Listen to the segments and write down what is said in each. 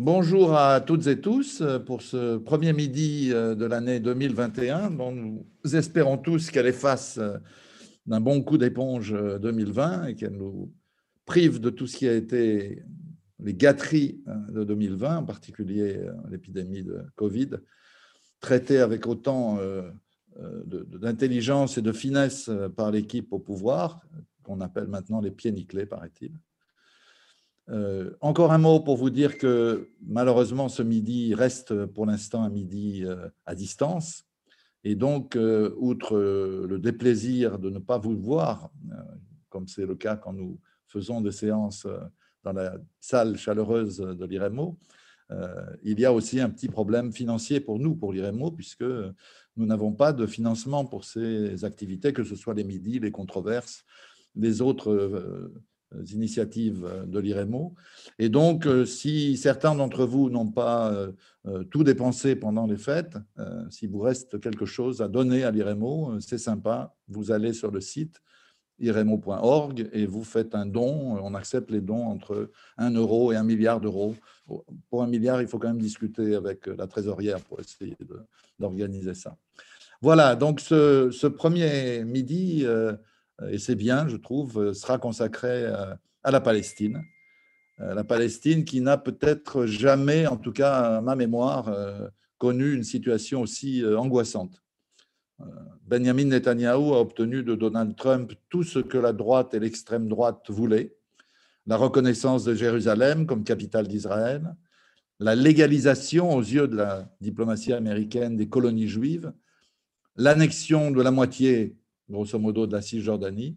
Bonjour à toutes et tous pour ce premier midi de l'année 2021 dont nous espérons tous qu'elle efface d'un bon coup d'éponge 2020 et qu'elle nous prive de tout ce qui a été les gâteries de 2020, en particulier l'épidémie de Covid, traitée avec autant d'intelligence et de finesse par l'équipe au pouvoir, qu'on appelle maintenant les pieds nickelés, paraît-il. Euh, encore un mot pour vous dire que malheureusement ce midi reste pour l'instant un midi euh, à distance. Et donc, euh, outre le déplaisir de ne pas vous voir, comme c'est le cas quand nous faisons des séances dans la salle chaleureuse de l'IREMO, il y a aussi un petit problème financier pour nous, pour l'IREMO, puisque nous n'avons pas de financement pour ces activités, que ce soit les midis, les controverses, les autres initiatives euh, de l'IREMO. Et donc, euh, si certains d'entre vous n'ont pas tout dépensé pendant les fêtes, s'il vous reste quelque chose à donner à l'IREMO, c'est sympa. Vous allez sur le site iremo.org et vous faites un don. On accepte les dons entre 1 euro et 1 milliard d'euros. Pour un milliard, il faut quand même discuter avec la trésorière pour essayer d'organiser ça. Voilà, donc ce, premier midi euh, et c'est bien, je trouve, euh, sera consacré euh, à la Palestine. La Palestine qui n'a peut-être jamais, en tout cas à ma mémoire, connu une situation aussi angoissante. Benjamin Netanyahu a obtenu de Donald Trump tout ce que la droite et l'extrême droite voulaient, la reconnaissance de Jérusalem comme capitale d'Israël, la légalisation aux yeux de la diplomatie américaine des colonies juives, l'annexion de la moitié grosso modo, de la Cisjordanie,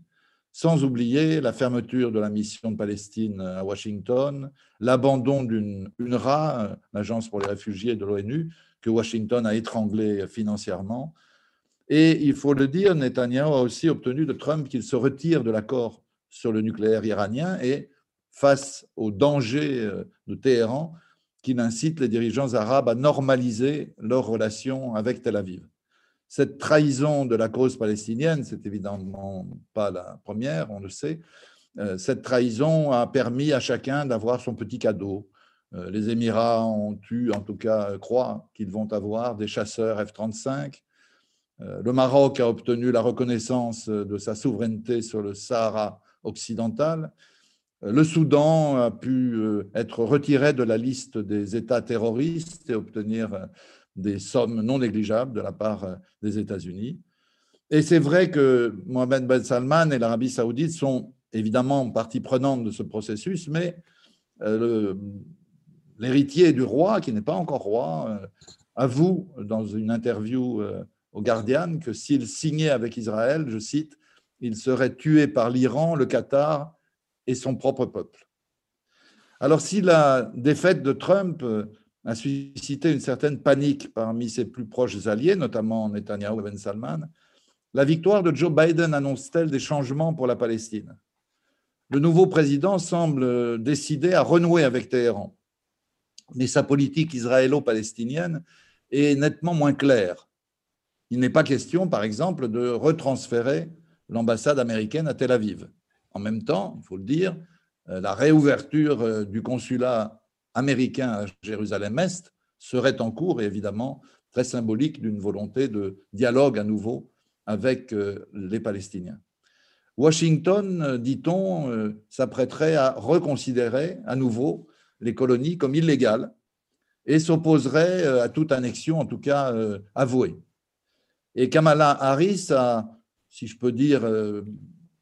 sans oublier la fermeture de la mission de Palestine à Washington, l'abandon d'une UNRWA, l'Agence pour les réfugiés de l'ONU, que Washington a étranglé financièrement. Et il faut le dire, Netanyahu a aussi obtenu de Trump qu'il se retire de l'accord sur le nucléaire iranien et face au danger de Téhéran, qu'il incite les dirigeants arabes à normaliser leurs relations avec Tel Aviv. Cette trahison de la cause palestinienne, c'est évidemment pas la première, on le sait. Euh, cette trahison a permis à chacun d'avoir son petit cadeau. Euh, les Émirats ont eu, en tout cas, croient qu'ils vont avoir des chasseurs F-35. Euh, le Maroc a obtenu la reconnaissance de sa souveraineté sur le Sahara occidental. Le Soudan a pu être retiré de la liste des États terroristes et obtenir des sommes non négligeables de la part euh, des États-Unis. Et c'est vrai que Mohamed Ben Salman et l'Arabie saoudite sont évidemment partie prenante de ce processus, mais euh, l'héritier du roi, qui n'est pas encore roi, euh, avoue dans une interview au Guardian que s'il signait avec Israël, je cite, il serait tué par l'Iran, le Qatar et son propre peuple. Alors si la défaite de Trump a suscité une certaine panique parmi ses plus proches alliés, notamment Netanyahu et Ben Salman. La victoire de Joe Biden annonce-t-elle des changements pour la Palestine? Le nouveau président semble décidé à renouer avec Téhéran, mais sa politique israélo-palestinienne est nettement moins claire. Il n'est pas question, par exemple, de retransférer l'ambassade américaine à Tel Aviv. En même temps, il faut le dire, la réouverture du consulat américain à Jérusalem-Est serait en cours et évidemment très symbolique d'une volonté de dialogue à nouveau avec euh, les Palestiniens. Washington, dit-on, euh, s'apprêterait à reconsidérer à nouveau les colonies comme illégales et s'opposerait euh, à toute annexion, en tout cas avouée. Et Kamala Harris a, si je peux dire,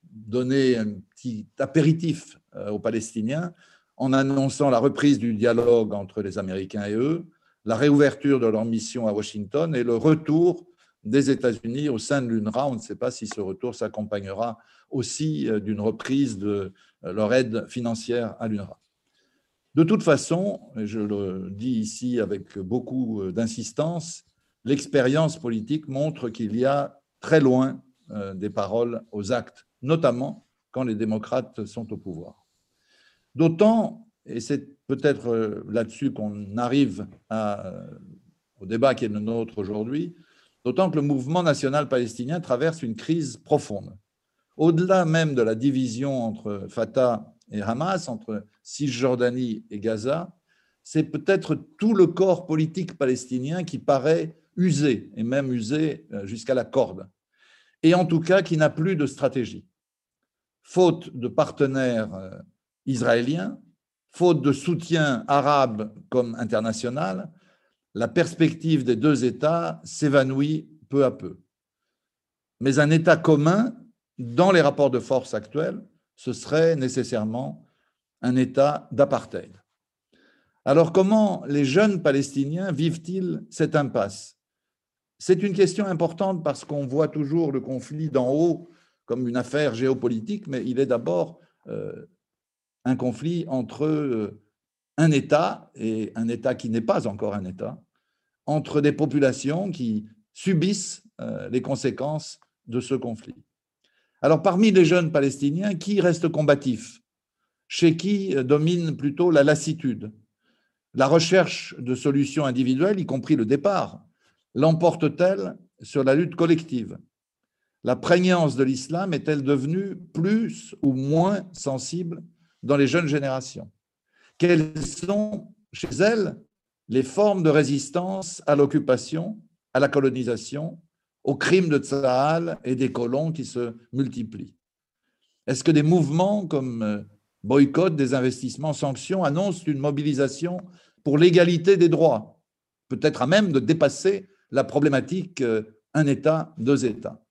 donné un petit apéritif aux Palestiniens en annonçant la reprise du dialogue entre les Américains et eux, la réouverture de leur mission à Washington et le retour des États-Unis au sein de l'UNRWA. On ne sait pas si ce retour s'accompagnera aussi euh, d'une reprise de euh, leur aide financière à l'UNRWA. De toute façon, et je le dis ici avec beaucoup euh, d'insistance, l'expérience politique montre qu'il y a très loin des paroles aux actes, notamment quand les démocrates sont au pouvoir. D'autant, et c'est peut-être euh, là-dessus qu'on arrive au débat qui est le nôtre aujourd'hui, d'autant que le mouvement national palestinien traverse une crise profonde. Au-delà même de la division entre Fatah et Hamas, entre Cisjordanie et Gaza, c'est peut-être tout le corps politique palestinien qui paraît usé, et même usé euh, jusqu'à la corde, et en tout cas qui n'a plus de stratégie. Faute de partenaires israéliens, faute de soutien arabe comme international, la perspective des deux États s'évanouit peu à peu. Mais un État commun, dans les rapports de force actuels, ce serait nécessairement un État d'apartheid. Alors comment les jeunes Palestiniens vivent-ils cette impasse? C'est une question importante parce qu'on voit toujours le conflit d'en haut comme une affaire géopolitique, mais il est d'abord euh, un conflit entre euh, un État et un État qui n'est pas encore un État, entre des populations qui subissent euh, les conséquences de ce conflit. Alors parmi les jeunes Palestiniens, qui reste combatif? Chez qui domine plutôt la lassitude? La recherche de solutions individuelles, y compris le départ, l'emporte-t-elle sur la lutte collective? La prégnance de l'islam est-elle devenue plus ou moins sensible dans les jeunes générations Quelles sont chez elles les formes de résistance à l'occupation, à la colonisation, aux crimes de Tsahal et des colons qui se multiplient? Est-ce que des mouvements comme euh, boycott des investissements, sanctions, annonce une mobilisation pour l'égalité des droits, peut-être à même de dépasser la problématique euh, un État, deux États?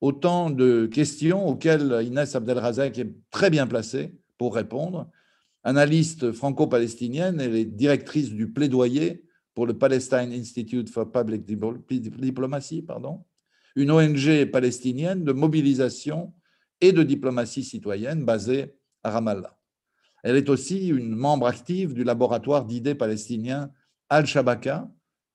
Autant de questions auxquelles Inès Abdelrazak est très bien placée pour répondre. Analyste franco-palestinienne, elle est directrice du plaidoyer pour le Palestine Institute for Public Diplomacy, pardon, une ONG palestinienne de mobilisation et de diplomatie citoyenne basée à Ramallah. Elle est aussi une membre active du laboratoire d'idées palestinien Al-Shabaka,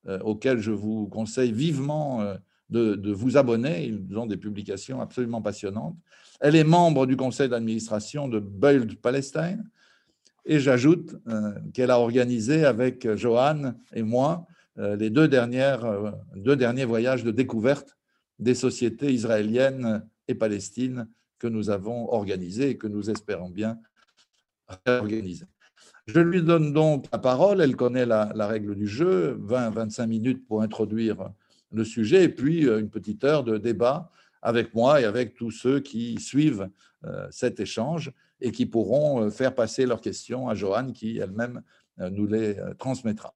euh, auquel je vous conseille vivement euh, de, vous abonner. Ils ont des publications absolument passionnantes. Elle est membre du conseil d'administration de Build Palestine. Et j'ajoute euh, qu'elle a organisé avec Johan et moi les deux, dernières, deux derniers voyages de découverte des sociétés israéliennes et palestines que nous avons organisés et que nous espérons bien réorganiser. Je lui donne donc la parole, elle connaît la, règle du jeu, 20-25 minutes pour introduire le sujet, et puis euh, une petite heure de débat avec moi et avec tous ceux qui suivent euh, cet échange et qui pourront euh, faire passer leurs questions à Joanne, qui elle-même nous les transmettra.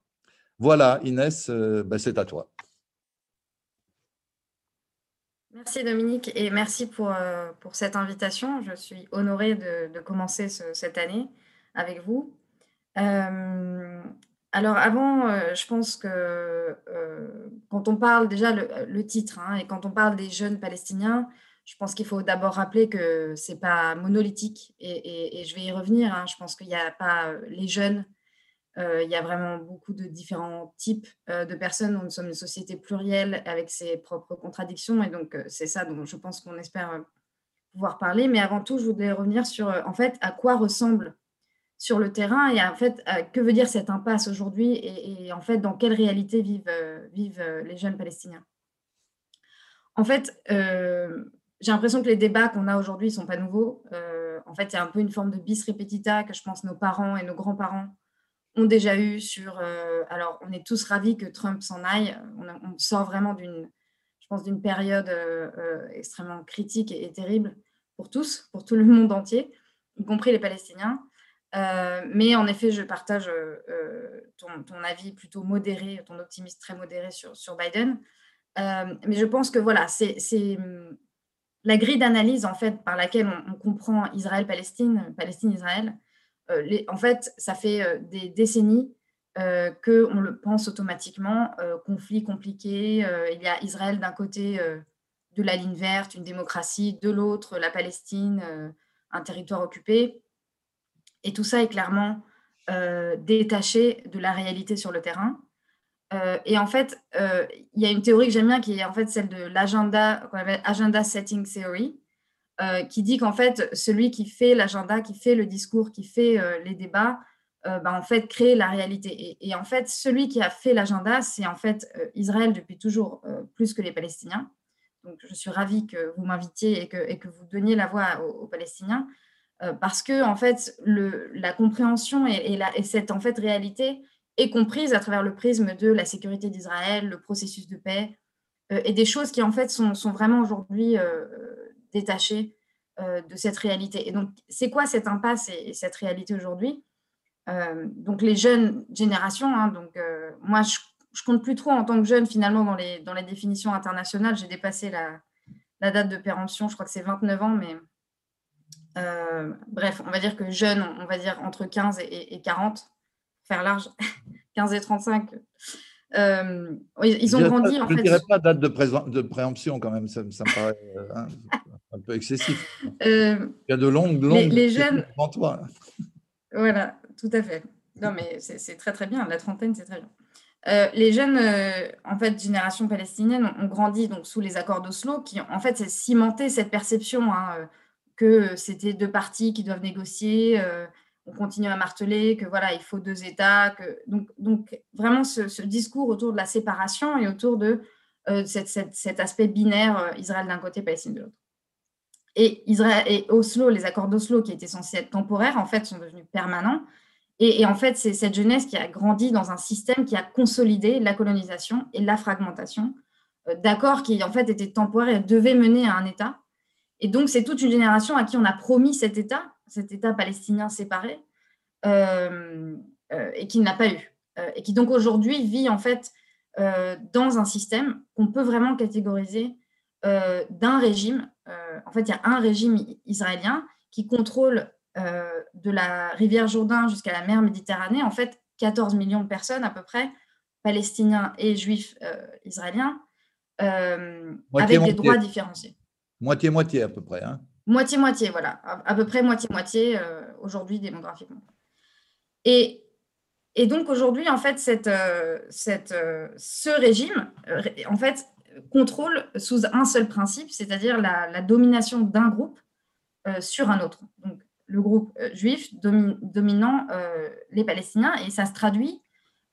Voilà, Inès, ben, c'est à toi. Merci Dominique et merci pour, pour cette invitation. Je suis honorée de, commencer cette année avec vous. Euh, alors avant, euh, je pense que quand on parle déjà le, titre hein, et quand on parle des jeunes palestiniens, je pense qu'il faut d'abord rappeler que ce n'est pas monolithique et, je vais y revenir. Hein. je pense qu'il n'y a pas les jeunes euh, il y a vraiment beaucoup de différents types euh, de personnes. Nous sommes une société plurielle avec ses propres contradictions. Et donc, euh, c'est ça dont je pense qu'on espère pouvoir parler. Mais avant tout, je voudrais revenir sur, en fait, à quoi ressemble sur le terrain et en fait, que veut dire cette impasse aujourd'hui et, en fait, dans quelle réalité vivent, vivent les jeunes palestiniens? En fait, j'ai l'impression que les débats qu'on a aujourd'hui ne sont pas nouveaux. en fait, a un peu une forme de bis repetita que je pense nos parents et nos grands-parents ont déjà eu sur. Euh, alors, on est tous ravis que Trump s'en aille. On, sort vraiment d'une, je pense, d'une période euh, euh, extrêmement critique et, terrible pour tous, pour tout le monde entier, y compris les Palestiniens. Mais en effet, je partage ton, avis plutôt modéré, ton optimisme très modéré sur, Biden. mais je pense que voilà, c'est hum, la grille d'analyse en fait par laquelle on, on comprend Israël-Palestine, Palestine-Israël. Euh, en fait, ça fait euh, des décennies euh, qu'on le pense automatiquement, conflit compliqué, il y a Israël d'un côté de la ligne verte, une démocratie, de l'autre, la Palestine, un territoire occupé. Et tout ça est clairement détaché de la réalité sur le terrain. et en fait, il y a une théorie que j'aime bien qui est en fait celle de l'agenda, qu'on appelle Agenda Setting Theory, euh, qui dit qu'en fait, celui qui fait l'agenda, qui fait le discours, qui fait euh, les débats, euh, bah, en fait, crée la réalité. Et, en fait, celui qui a fait l'agenda, c'est en fait Israël depuis toujours, plus que les Palestiniens. Donc, je suis ravie que vous m'invitiez et que, et que, vous donniez la voix aux, Palestiniens. Parce que en fait, la compréhension et, cette en fait réalité est comprise à travers le prisme de la sécurité d'Israël, le processus de paix, et des choses qui en fait sont, sont vraiment aujourd'hui détachées de cette réalité. Et donc, c'est quoi cette impasse et, cette réalité aujourd'hui? Donc, les jeunes générations, hein, donc moi, je je compte plus trop en tant que jeune finalement dans les, dans les définitions internationales. J'ai dépassé la, la, date de péremption, je crois que c'est 29 ans, mais euh, bref, on va dire que jeune, on va dire entre 15 et, 40, faire large, 15 et 35. Euh, ils ont grandi en fait. Je ne dirais pas date de, de, préemption quand même, ça, me paraît euh, hein, un peu excessif. Il y a de longues, longues les, jeunes devant toi. Voilà, tout à fait. Non, mais c'est très très bien. La trentaine, c'est très bien. Euh, les jeunes, euh, en fait, génération palestinienne, ont, grandi donc sous les accords d'Oslo, qui en fait c'est cimenté cette perception hein, euh, que c'était deux parties qui doivent négocier. on continue à marteler que voilà, il faut deux États. Que... Donc, donc vraiment ce, discours autour de la séparation et autour de cet aspect binaire Israël d'un côté, Palestine de l'autre. Et, Israël, et Oslo, les accords d'Oslo qui étaient censés être temporaires, en fait, sont devenus permanents. Et, en fait, c'est cette jeunesse qui a grandi dans un système qui a consolidé la colonisation et la fragmentation euh, d'accords qui, en fait, étaient temporaires et devaient mener à un État. Et donc, c'est toute une génération à qui on a promis cet État, cet État palestinien séparé, euh, euh, et qui n'a pas eu. et qui donc aujourd'hui vit, en fait, dans un système qu'on peut vraiment catégoriser d'un régime. en fait, il y a un régime israélien qui contrôle euh, de la rivière Jourdain jusqu'à la mer Méditerranée, en fait, 14 millions de personnes à peu près, palestiniens et juifs euh, israéliens, euh, avec des droits différenciés. Moitié-moitié à peu près. Hein. Moitié-moitié, voilà. À, peu près moitié-moitié aujourd'hui démographiquement. Et, donc aujourd'hui, en fait, cette, cette, ce régime, en fait, contrôle sous un seul principe, c'est-à-dire la, domination d'un groupe sur un autre. Donc, le groupe euh, juif dominant euh, les Palestiniens et ça se traduit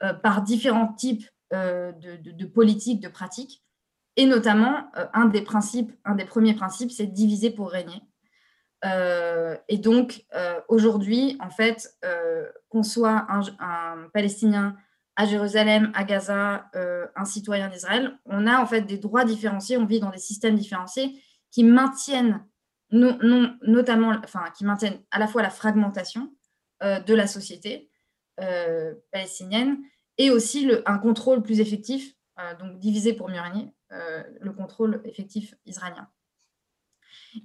euh, par différents types de, politiques, de pratiques. Et notamment, un des principes, un des premiers principes, c'est diviser pour régner. et donc, aujourd'hui, en fait, qu'on soit un, Palestinien à Jérusalem, à Gaza, un citoyen d'Israël, on a en fait des droits différenciés, on vit dans des systèmes différenciés qui maintiennent notamment, qui maintiennent à la fois la fragmentation euh, de la société euh, palestinienne et aussi un contrôle plus effectif, euh, donc divisé pour mieux régner, le contrôle effectif israélien.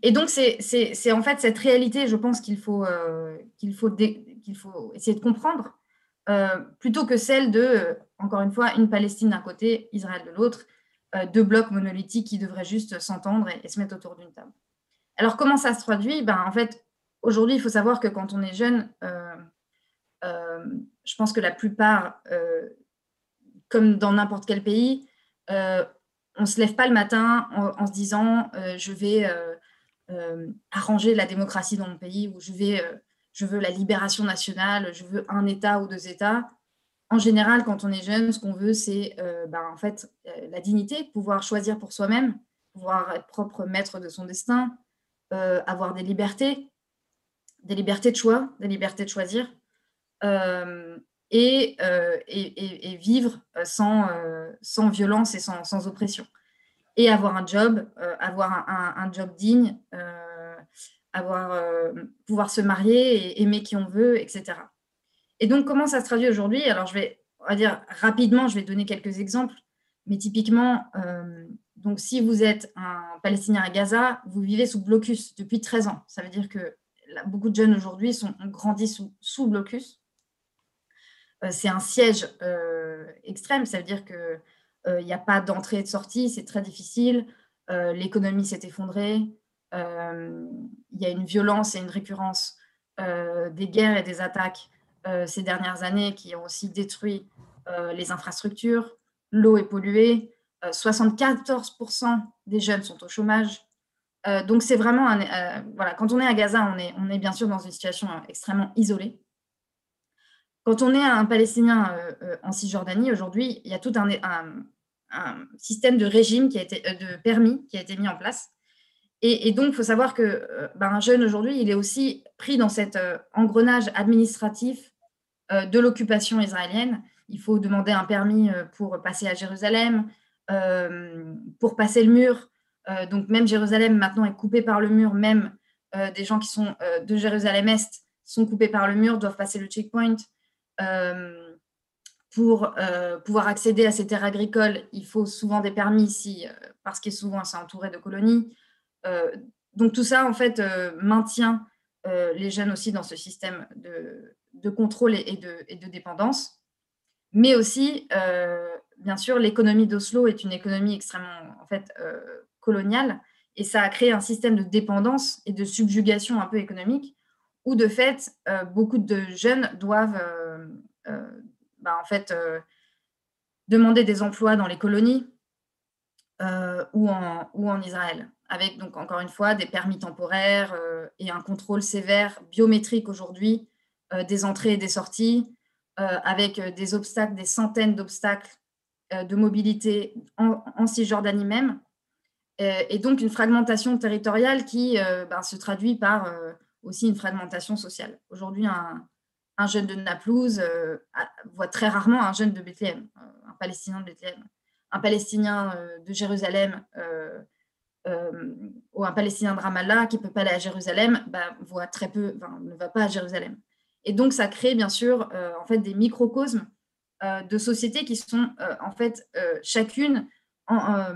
Et donc, c'est en fait cette réalité, je pense qu'il faut, qu'il faut, qu'il faut essayer de comprendre, plutôt que celle de, encore une fois, une Palestine d'un côté, Israël de l'autre, deux blocs monolithiques qui devraient juste s'entendre et, se mettre autour d'une table. Alors, comment ça se traduit? Ben, En fait, aujourd'hui, il faut savoir que quand on est jeune, euh, euh, je pense que la plupart, euh, comme dans n'importe quel pays, on ne se lève pas le matin en, se disant je vais arranger la démocratie dans mon pays ou je, vais, je veux la libération nationale, je veux un État ou deux États. En général, quand on est jeune, ce qu'on veut, c'est ben, en fait la dignité, pouvoir choisir pour soi-même, pouvoir être propre maître de son destin, euh, avoir des libertés, des libertés de choix, des libertés de choisir, euh, et, euh, et, vivre sans, sans violence et sans, oppression. Et avoir un job, avoir un, job digne, avoir, pouvoir se marier et aimer qui on veut, etc. Et donc, comment ça se traduit aujourd'hui? Alors, je vais, dire rapidement, je vais donner quelques exemples, mais typiquement, donc, si vous êtes un Palestinien à Gaza, vous vivez sous blocus depuis 13 ans. Ça veut dire que beaucoup de jeunes aujourd'hui sont, ont grandi sous, blocus. Euh, c'est un siège euh, extrême. Ça veut dire qu'il euh, n'y a pas d'entrée et de sortie. C'est très difficile. L'économie s'est effondrée. Il y a une violence et une récurrence des guerres et des attaques ces dernières années qui ont aussi détruit les infrastructures. L'eau est polluée. 74% euh, des jeunes sont au chômage. Donc c'est vraiment un, voilà, quand on est à Gaza, on est bien sûr dans une situation extrêmement isolée. Quand on est un Palestinien en Cisjordanie, aujourd'hui, il y a tout un, système de régime qui a été, de permis qui a été mis en place. Et, donc, il faut savoir que ben, un jeune aujourd'hui, il est aussi pris dans cet engrenage administratif de l'occupation israélienne. Il faut demander un permis pour passer à Jérusalem, pour passer le mur. donc, même Jérusalem maintenant est coupée par le mur, même des gens qui sont de Jérusalem-Est sont coupés par le mur, doivent passer le checkpoint. Euh, pour euh, pouvoir accéder à ces terres agricoles, il faut souvent des permis ici, euh, parce que souvent c'est entouré de colonies. donc tout ça, en fait, maintient les jeunes aussi dans ce système de, contrôle et de, dépendance. Mais aussi, bien sûr, l'économie d'Oslo est une économie extrêmement coloniale, et ça a créé un système de dépendance et de subjugation un peu économique où de fait, euh, beaucoup de jeunes doivent euh, euh, bah, en fait, demander des emplois dans les colonies ou, en, Israël, avec donc encore une fois des permis temporaires et un contrôle sévère biométrique aujourd'hui des entrées et des sorties, avec des obstacles, des centaines d'obstacles de mobilité en, en, Cisjordanie même, et donc une fragmentation territoriale qui bah, se traduit par aussi une fragmentation sociale. Aujourd'hui, un, jeune de Naplouse euh, voit très rarement un jeune de Bethléem, euh, un Palestinien de Bethléem, un Palestinien euh, de Jérusalem ou un Palestinien de Ramallah qui ne peut pas aller à Jérusalem, bah, voit très peu, ne va pas à Jérusalem. Et donc, ça crée bien sûr en fait des microcosmes de sociétés qui sont en fait chacune en,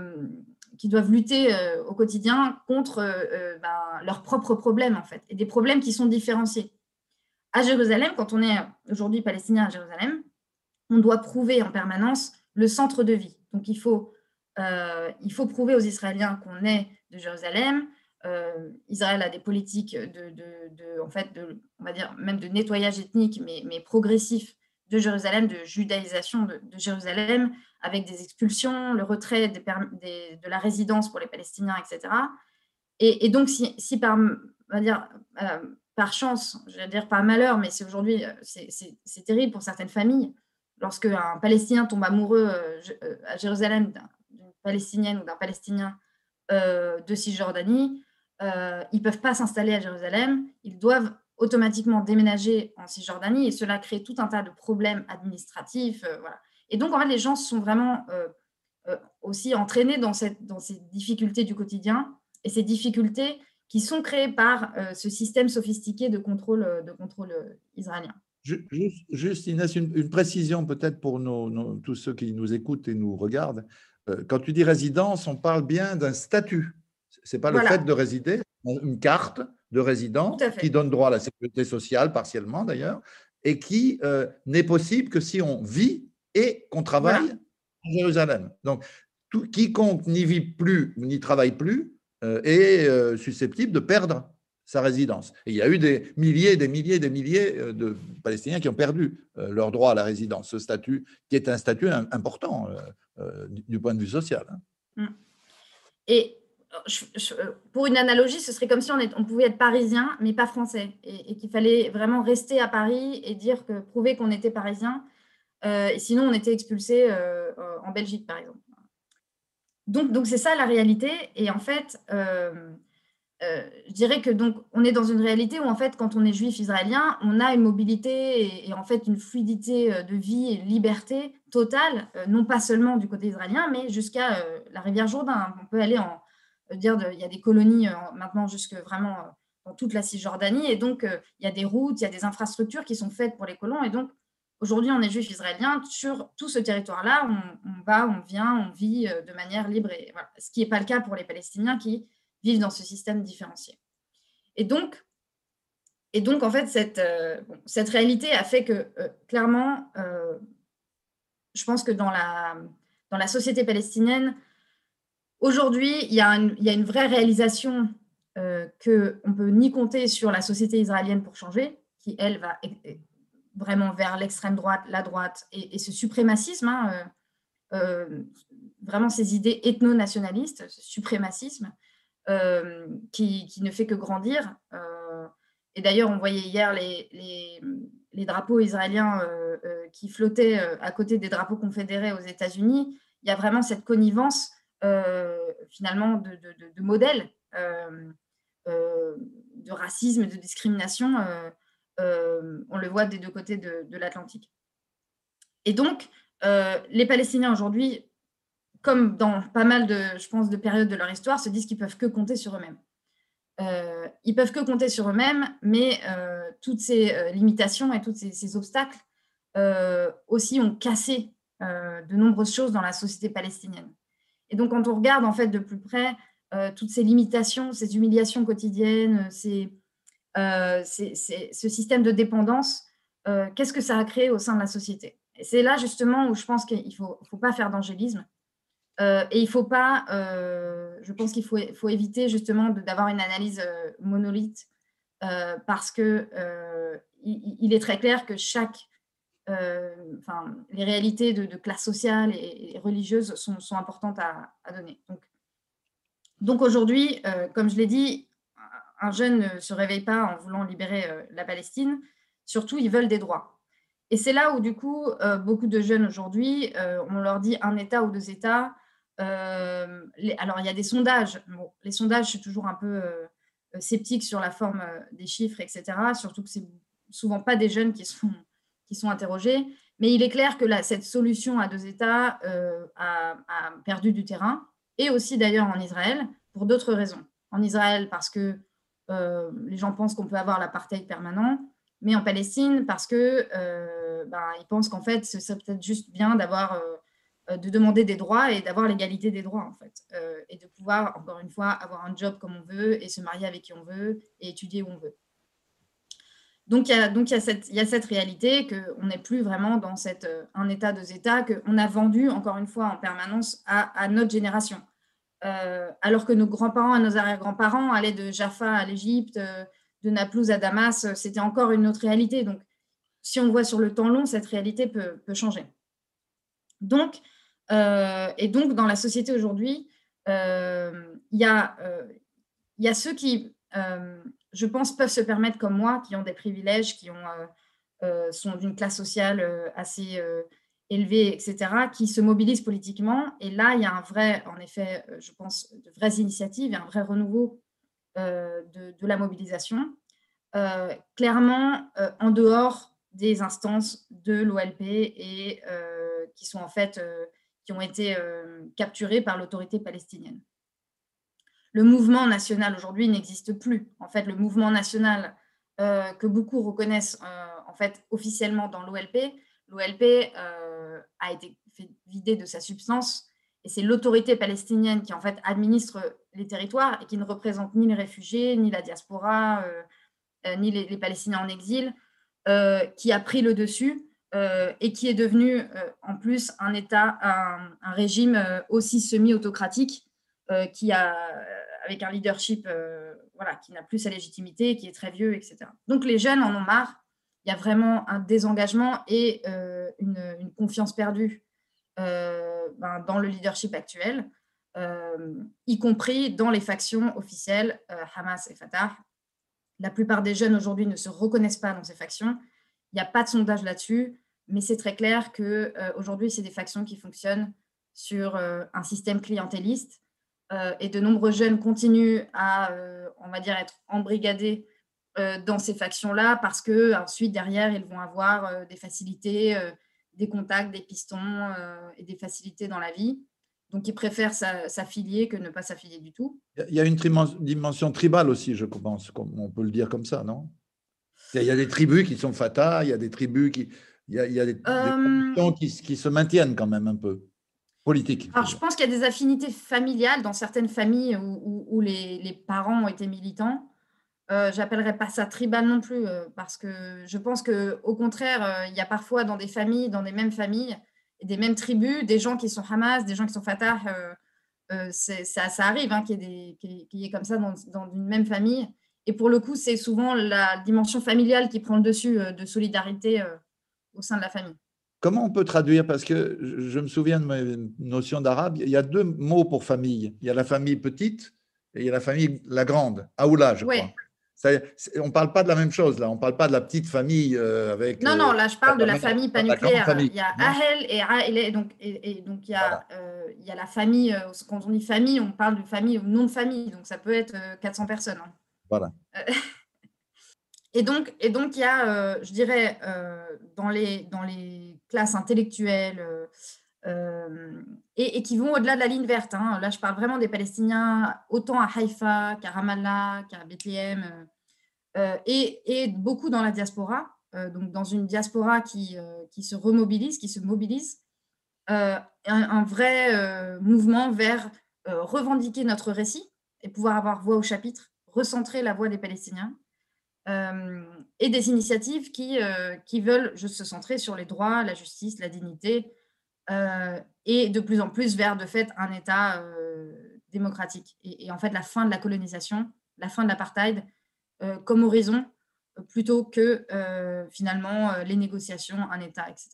qui doivent lutter euh, au quotidien contre euh, euh, ben, leurs propres problèmes, en fait, et des problèmes qui sont différenciés. À Jérusalem, quand on est aujourd'hui palestinien à Jérusalem, on doit prouver en permanence le centre de vie. Donc, il faut, il faut prouver aux Israéliens qu'on est de Jérusalem. Israël a des politiques de, de, en fait, de, on va dire même de nettoyage ethnique, mais, mais progressif de Jérusalem, de judaïsation de, Jérusalem, avec des expulsions, le retrait de la résidence pour les Palestiniens, etc. Et, donc, si, par, va dire, euh, par chance, je vais dire par malheur, mais c'est aujourd'hui, euh, c'est terrible pour certaines familles, lorsque un Palestinien tombe amoureux euh, à Jérusalem d'une Palestinienne ou d'un Palestinien de Cisjordanie, ils ne peuvent pas s'installer à Jérusalem, ils doivent automatiquement déménager en Cisjordanie et cela crée tout un tas de problèmes administratifs. Euh, voilà. Et donc, en fait, les gens sont vraiment euh, euh, aussi entraînés dans, cette, dans ces difficultés du quotidien et ces difficultés qui sont créées par ce système sophistiqué de contrôle, de contrôle israélien. Juste, Inès, une, précision peut-être pour nos, tous ceux qui nous écoutent et nous regardent. Quand tu dis résidence, on parle bien d'un statut. Ce n'est pas le fait de résider, une carte de résidents qui donne droit à la sécurité sociale, partiellement d'ailleurs, et qui euh, n'est possible que si on vit et qu'on travaille à Jérusalem. Donc, tout, quiconque n'y vit plus, n'y travaille plus, euh, est euh, susceptible de perdre sa résidence. Et il y a eu des milliers, des milliers, des milliers de Palestiniens qui ont perdu leur droit à la résidence, ce statut qui est un statut important du point de vue social. Hein. Euh, pour une analogie, ce serait comme si on, pouvait être parisien, mais pas français, et, qu'il fallait vraiment rester à Paris et dire que prouver qu'on était parisien, euh, et sinon on était expulsé euh, en Belgique, par exemple. Donc, c'est ça la réalité. Et en fait, je dirais que donc on est dans une réalité où en fait, quand on est juif israélien, on a une mobilité et, en fait une fluidité de vie et liberté totale, non pas seulement du côté israélien, mais jusqu'à la rivière Jourdain. On peut aller en dire il y a des colonies euh, maintenant jusque vraiment euh, dans toute la Cisjordanie. Et donc, euh, il y a des routes, il y a des infrastructures qui sont faites pour les colons. Et donc, aujourd'hui, on est juif israélien. Sur tout ce territoire-là, on, va, on vient, on vit de manière libre. Et voilà. Ce qui n'est pas le cas pour les Palestiniens qui vivent dans ce système différencié. Et donc, et donc en fait, cette, cette réalité a fait que, clairement, je pense que dans la, dans la société palestinienne, Aujourd'hui, il, y a une vraie réalisation euh, qu'on ne peut ni compter sur la société israélienne pour changer, qui, elle, va vraiment vers l'extrême droite, la droite, et, ce suprémacisme, hein, euh, euh, vraiment ces idées ethno-nationalistes, ce suprémacisme qui, ne fait que grandir. et d'ailleurs, on voyait hier les drapeaux israéliens qui flottaient à côté des drapeaux confédérés aux États-Unis. Il y a vraiment cette connivence finalement de, de, modèle de racisme, de discrimination. on le voit des deux côtés de, l'Atlantique. Et donc, les Palestiniens aujourd'hui, comme dans pas mal de, je pense, de périodes de leur histoire, se disent qu'ils peuvent que compter sur eux-mêmes. Euh, ils peuvent que compter sur eux-mêmes, mais euh, toutes ces euh, limitations et tous ces, obstacles aussi ont cassé de nombreuses choses dans la société palestinienne. Et donc, quand on regarde en fait de plus près toutes ces limitations, ces humiliations quotidiennes, ces, ce système de dépendance, qu'est-ce que ça a créé au sein de la société? Et c'est là justement où je pense qu'il ne faut, pas faire d'angélisme. et il faut pas, je pense qu'il faut, éviter justement d'avoir une analyse euh, monolithe euh, parce que euh, il, est très clair que chaque, enfin, les réalités de, classe sociale et, religieuse sont, importantes à, donner. Donc, donc aujourd'hui, comme je l'ai dit, un jeune ne se réveille pas en voulant libérer la Palestine. Surtout, ils veulent des droits. Et c'est là où, du coup, beaucoup de jeunes aujourd'hui, on leur dit un État ou deux États, euh, alors, il y a des sondages. Les sondages, je suis toujours un peu euh, sceptique sur la forme euh, des chiffres, etc. Surtout que c'est souvent pas des jeunes qui sont, qui sont interrogés. Mais il est clair que cette solution à deux États a, perdu du terrain, et aussi d'ailleurs en Israël, pour d'autres raisons. En Israël, parce que les gens pensent qu'on peut avoir l'apartheid permanent, mais en Palestine, parce que ben, ils pensent qu'en fait, ce serait peut-être juste bien d'avoir euh, de demander des droits et d'avoir l'égalité des droits, en fait. Euh, et de pouvoir, encore une fois, avoir un job comme on veut et se marier avec qui on veut et étudier où on veut. Donc, il y a, cette, il y a réalité qu'on n'est plus vraiment dans cette, euh, un état, deux états, qu'on a vendu, encore une fois, en permanence à, notre génération. alors que nos grands-parents et nos arrière-grands-parents allaient de Jaffa à l'Égypte, de Naplouse à Damas, c'était encore une autre réalité. Donc, si on voit sur le temps long, cette réalité peut, changer. Donc, euh, et donc, dans la société aujourd'hui, euh, il euh, y, a ceux qui, je pense, peuvent se permettre, comme moi, qui ont des privilèges, qui ont, sont d'une classe sociale assez élevée, etc., qui se mobilisent politiquement. Et là, il y a un vrai, en effet, je pense, de vraies initiatives et un vrai renouveau de, de, la mobilisation. clairement, en dehors des instances de l'OLP et qui sont en fait qui ont été euh, capturés par l'autorité palestinienne. Le mouvement national aujourd'hui n'existe plus. En fait, le mouvement national euh, que beaucoup reconnaissent euh, en fait officiellement dans l'OLP, l'OLP a été vider de sa substance et c'est l'autorité palestinienne qui en fait administre les territoires et qui ne représente ni les réfugiés, ni la diaspora, ni les, les, Palestiniens en exil, qui a pris le dessus euh, et qui est devenu euh, en plus un État, un, régime euh, aussi semi-autocratique, qui a, avec un leadership voilà, qui n'a plus sa légitimité, qui est très vieux, etc. Donc les jeunes en ont marre. Il y a vraiment un désengagement et une, confiance perdue ben, dans le leadership actuel, y compris dans les factions officielles Hamas et Fatah. La plupart des jeunes aujourd'hui ne se reconnaissent pas dans ces factions. Il n'y a pas de sondage là-dessus. Mais c'est très clair qu'aujourd'hui, euh, c'est des factions qui fonctionnent sur euh, un système clientéliste. Euh, et de nombreux jeunes continuent à, on va dire, être embrigadés dans ces factions-là parce que ensuite derrière ils vont avoir des facilités, des contacts, des pistons et des facilités dans la vie. Donc ils préfèrent s'affilier que ne pas s'affilier du tout. Il y a une dimension tribale aussi, je pense, on peut le dire comme ça, non? Il y a des tribus qui sont Fatah, il y a des tribus qui, il y a, des, euh, qui, se maintiennent quand même un peu, Alors, je pense qu'il y a des affinités familiales dans certaines familles où, les, parents ont été militants. Euh, J'appellerais pas ça tribal non plus, euh, parce que je pense qu'au contraire, euh, il y a parfois dans des familles, dans des mêmes familles, des mêmes tribus, des gens qui sont Hamas, des gens qui sont Fatah. Ça, ça, arrive hein, qu'il y, qu ait comme ça dans, dans, une même famille. Et pour le coup, c'est souvent la dimension familiale qui prend le dessus de solidarité au sein de la famille. Comment on peut traduire? Parce que je me souviens de ma notion d'arabe, il y a deux mots pour famille. Il y a la famille petite et il y a la famille la grande, Aoula, je crois. on ne parle pas de la même chose, là. On ne parle pas de la petite famille euh, avec. Non, non, là, je parle de la famille pas nucléaire. Il y a Ahel et. Donc, et, donc il, y a, euh, il y a la famille. Euh, quand on dit famille, on parle de famille ou nom de famille. Donc, ça peut être 400 personnes. Hein. Voilà. et, donc, et donc, il y a, je dirais, dans, les, dans les classes intellectuelles et, qui vont au-delà de la ligne verte. Hein. Là, je parle vraiment des Palestiniens, autant à Haïfa qu'à Ramallah, qu'à Bethléem, euh, et, beaucoup dans la diaspora, euh, donc dans une diaspora qui, euh, qui, se remobilise, qui se mobilise, un, vrai mouvement vers revendiquer notre récit et pouvoir avoir voix au chapitre, recentrer la voix des Palestiniens. Et des initiatives qui, qui veulent juste se centrer sur les droits, la justice, la dignité, euh, et de plus en plus vers, de fait, un État euh, démocratique. Et, en fait, la fin de la colonisation, la fin de l'apartheid euh, comme horizon, plutôt que finalement les négociations, un État, etc.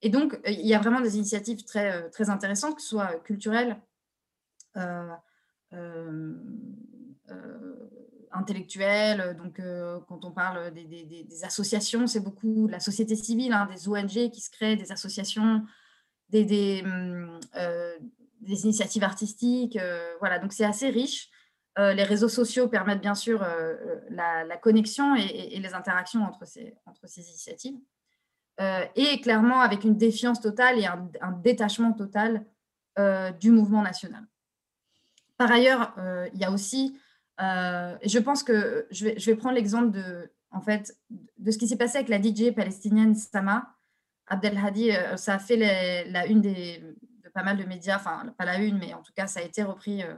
Et donc, il y a vraiment des initiatives très, très intéressantes, que ce soit culturelles, intellectuelles. Donc, quand on parle des, associations, c'est beaucoup la société civile, hein, des ONG qui se créent, des associations des, hum, euh, initiatives artistiques. Euh, voilà, donc c'est assez riche. Euh, les réseaux sociaux permettent bien sûr la, connexion et, les interactions entre ces, entre ces initiatives. et clairement avec une défiance totale et un, détachement total du mouvement national. Par ailleurs, il y a aussi, je pense que je vais, prendre l'exemple de, en fait, de ce qui s'est passé avec la DJ palestinienne Sama, Abdelhadi, euh, ça a fait la une de pas mal de médias, enfin pas la une, mais en tout cas ça a été repris euh,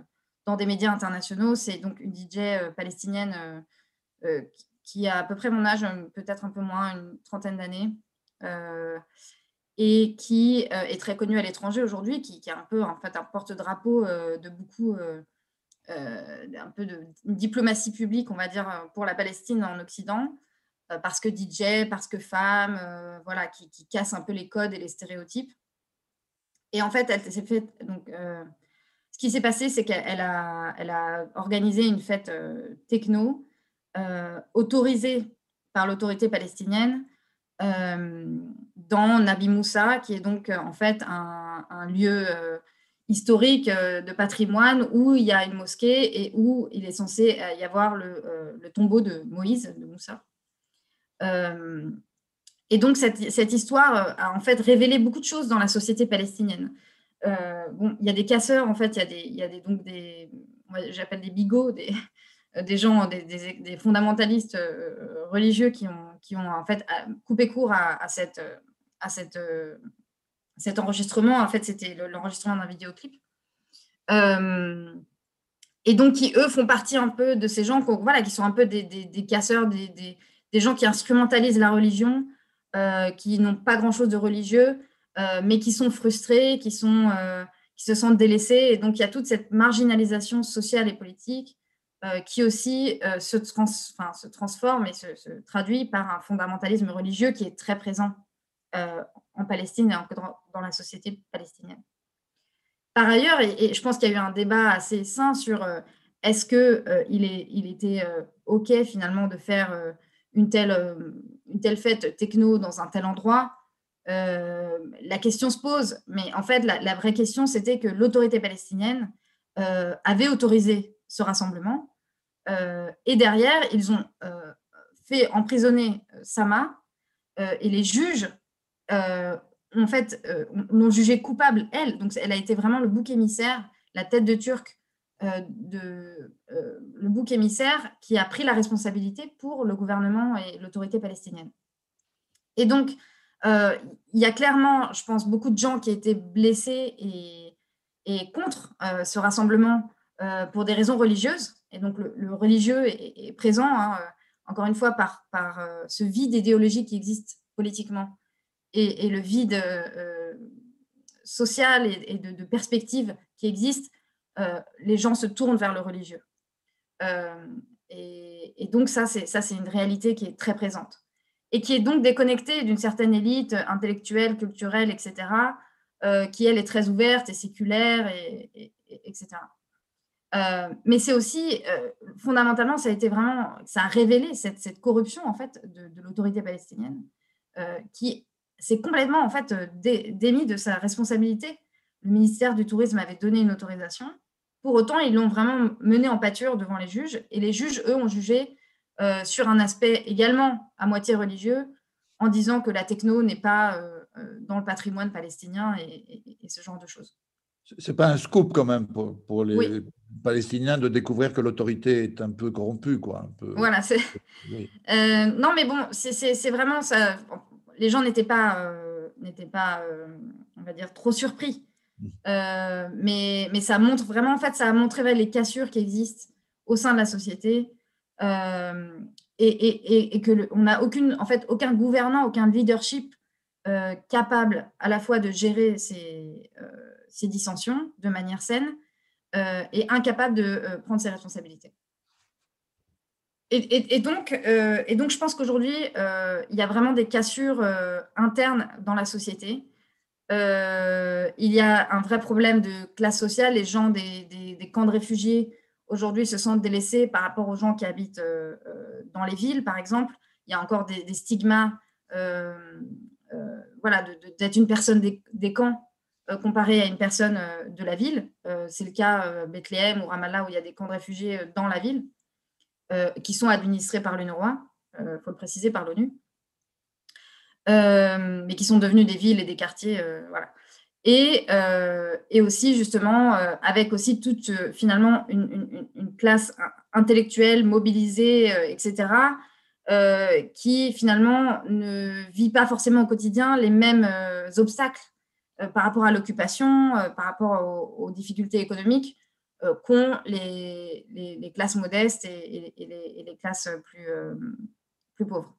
dans des médias internationaux. C'est donc une DJ euh, palestinienne qui a à peu près mon âge, peut-être un peu moins, une trentaine d'années, et qui est très connue à l'étranger aujourd'hui, qui, qui, est un peu en fait un porte-drapeau de beaucoup, un peu de diplomatie publique, on va dire, pour la Palestine en Occident. Euh, parce que DJ, parce que femme, euh, voilà, qui, casse un peu les codes et les stéréotypes. Et en fait, elle s'est fait. Donc, euh, ce qui s'est passé, c'est qu'elle a, elle a organisé une fête techno autorisée par l'autorité palestinienne dans Nabi Moussa, qui est donc en fait un, lieu historique de patrimoine où il y a une mosquée et où il est censé y avoir le, le tombeau de Moïse, de Moussa. Euh, et donc, cette, histoire euh, a en fait révélé beaucoup de choses dans la société palestinienne. Euh, bon, il y a des casseurs, en fait, il y a des, il y a des donc des, j'appelle des bigots, des, gens, des, des, fondamentalistes religieux qui ont, qui ont en fait coupé court à, cette, à cette, cet enregistrement. En fait, c'était l'enregistrement d'un vidéoclip. et donc, qui, eux, font partie un peu de ces gens qui sont un peu des, casseurs, des, gens qui instrumentalisent la religion, euh, qui n'ont pas grand-chose de religieux, euh, mais qui sont frustrés, qui, euh, se sentent délaissés. Et donc, il y a toute cette marginalisation sociale et politique qui aussi se, se, transforme et se, traduit par un fondamentalisme religieux qui est très présent en Palestine et dans, la société palestinienne. Par ailleurs, et, je pense qu'il y a eu un débat assez sain sur est-ce qu'il il était OK finalement de faire une telle, euh, une telle fête techno dans un tel endroit, euh, la question se pose. Mais en fait, la, vraie question, c'était que l'autorité palestinienne euh, avait autorisé ce rassemblement. et derrière, ils ont fait emprisonner Sama et les juges en fait, l'ont jugée coupable, elle. Donc, elle a été vraiment le bouc émissaire, la tête de Turc euh, de, euh, le bouc émissaire qui a pris la responsabilité pour le gouvernement et l'autorité palestinienne. Et donc, euh, il y a clairement, je pense, beaucoup de gens qui étaient blessés et, et contre ce rassemblement pour des raisons religieuses. Et donc, le, religieux est, présent, hein, encore une fois, par, par ce vide idéologique qui existe politiquement et, le vide social et, de, perspective qui existe euh, les gens se tournent vers le religieux. Euh, et, donc ça, c'est une réalité qui est très présente et qui est donc déconnectée d'une certaine élite intellectuelle, culturelle, etc., euh, qui, elle, est très ouverte et séculaire, et, etc. mais c'est aussi, fondamentalement, ça a été vraiment, ça a révélé cette, corruption en fait de, l'autorité palestinienne, qui s'est complètement en fait démis de sa responsabilité. Le ministère du Tourisme avait donné une autorisation. Pour autant, ils l'ont vraiment mené en pâture devant les juges, et les juges, eux, ont jugé sur un aspect également à moitié religieux, en disant que la techno n'est pas dans le patrimoine palestinien et, ce genre de choses. C'est pas un scoop quand même pour, les Palestiniens de découvrir que l'autorité est un peu corrompue, quoi. Un peu... Voilà. Euh, non, mais bon, c'est vraiment ça. Les gens n'étaient pas, euh, n'étaient pas, euh, on va dire, trop surpris. Mmh. mais, mais ça montre vraiment, en fait, ça a montré les cassures qui existent au sein de la société. et, et, et, que on n'a aucune, en fait, aucun gouvernant, aucun leadership capable à la fois de gérer ces ces dissensions de manière saine euh, et incapable de euh, prendre ses responsabilités. Et, donc, euh, et donc, je pense qu'aujourd'hui, il y a vraiment des cassures internes dans la société. il y a un vrai problème de classe sociale. Les gens des, camps de réfugiés aujourd'hui se sentent délaissés par rapport aux gens qui habitent dans les villes, par exemple. Il y a encore des, stigmas voilà, d'être une personne des camps euh, comparé à une personne euh, de la ville. Euh, c'est le cas Bethléem ou Ramallah où il y a des camps de réfugiés dans la ville qui sont administrés par l'UNRWA, il faut le préciser, par l'ONU, mais qui sont devenus des villes et des quartiers. voilà. Et, et, aussi justement avec aussi toute finalement une, classe intellectuelle mobilisée, etc., qui finalement ne vit pas forcément au quotidien les mêmes obstacles euh, par rapport à l'occupation, euh, par rapport aux, difficultés économiques euh, qu'ont les, classes modestes et, les, classes plus, plus pauvres.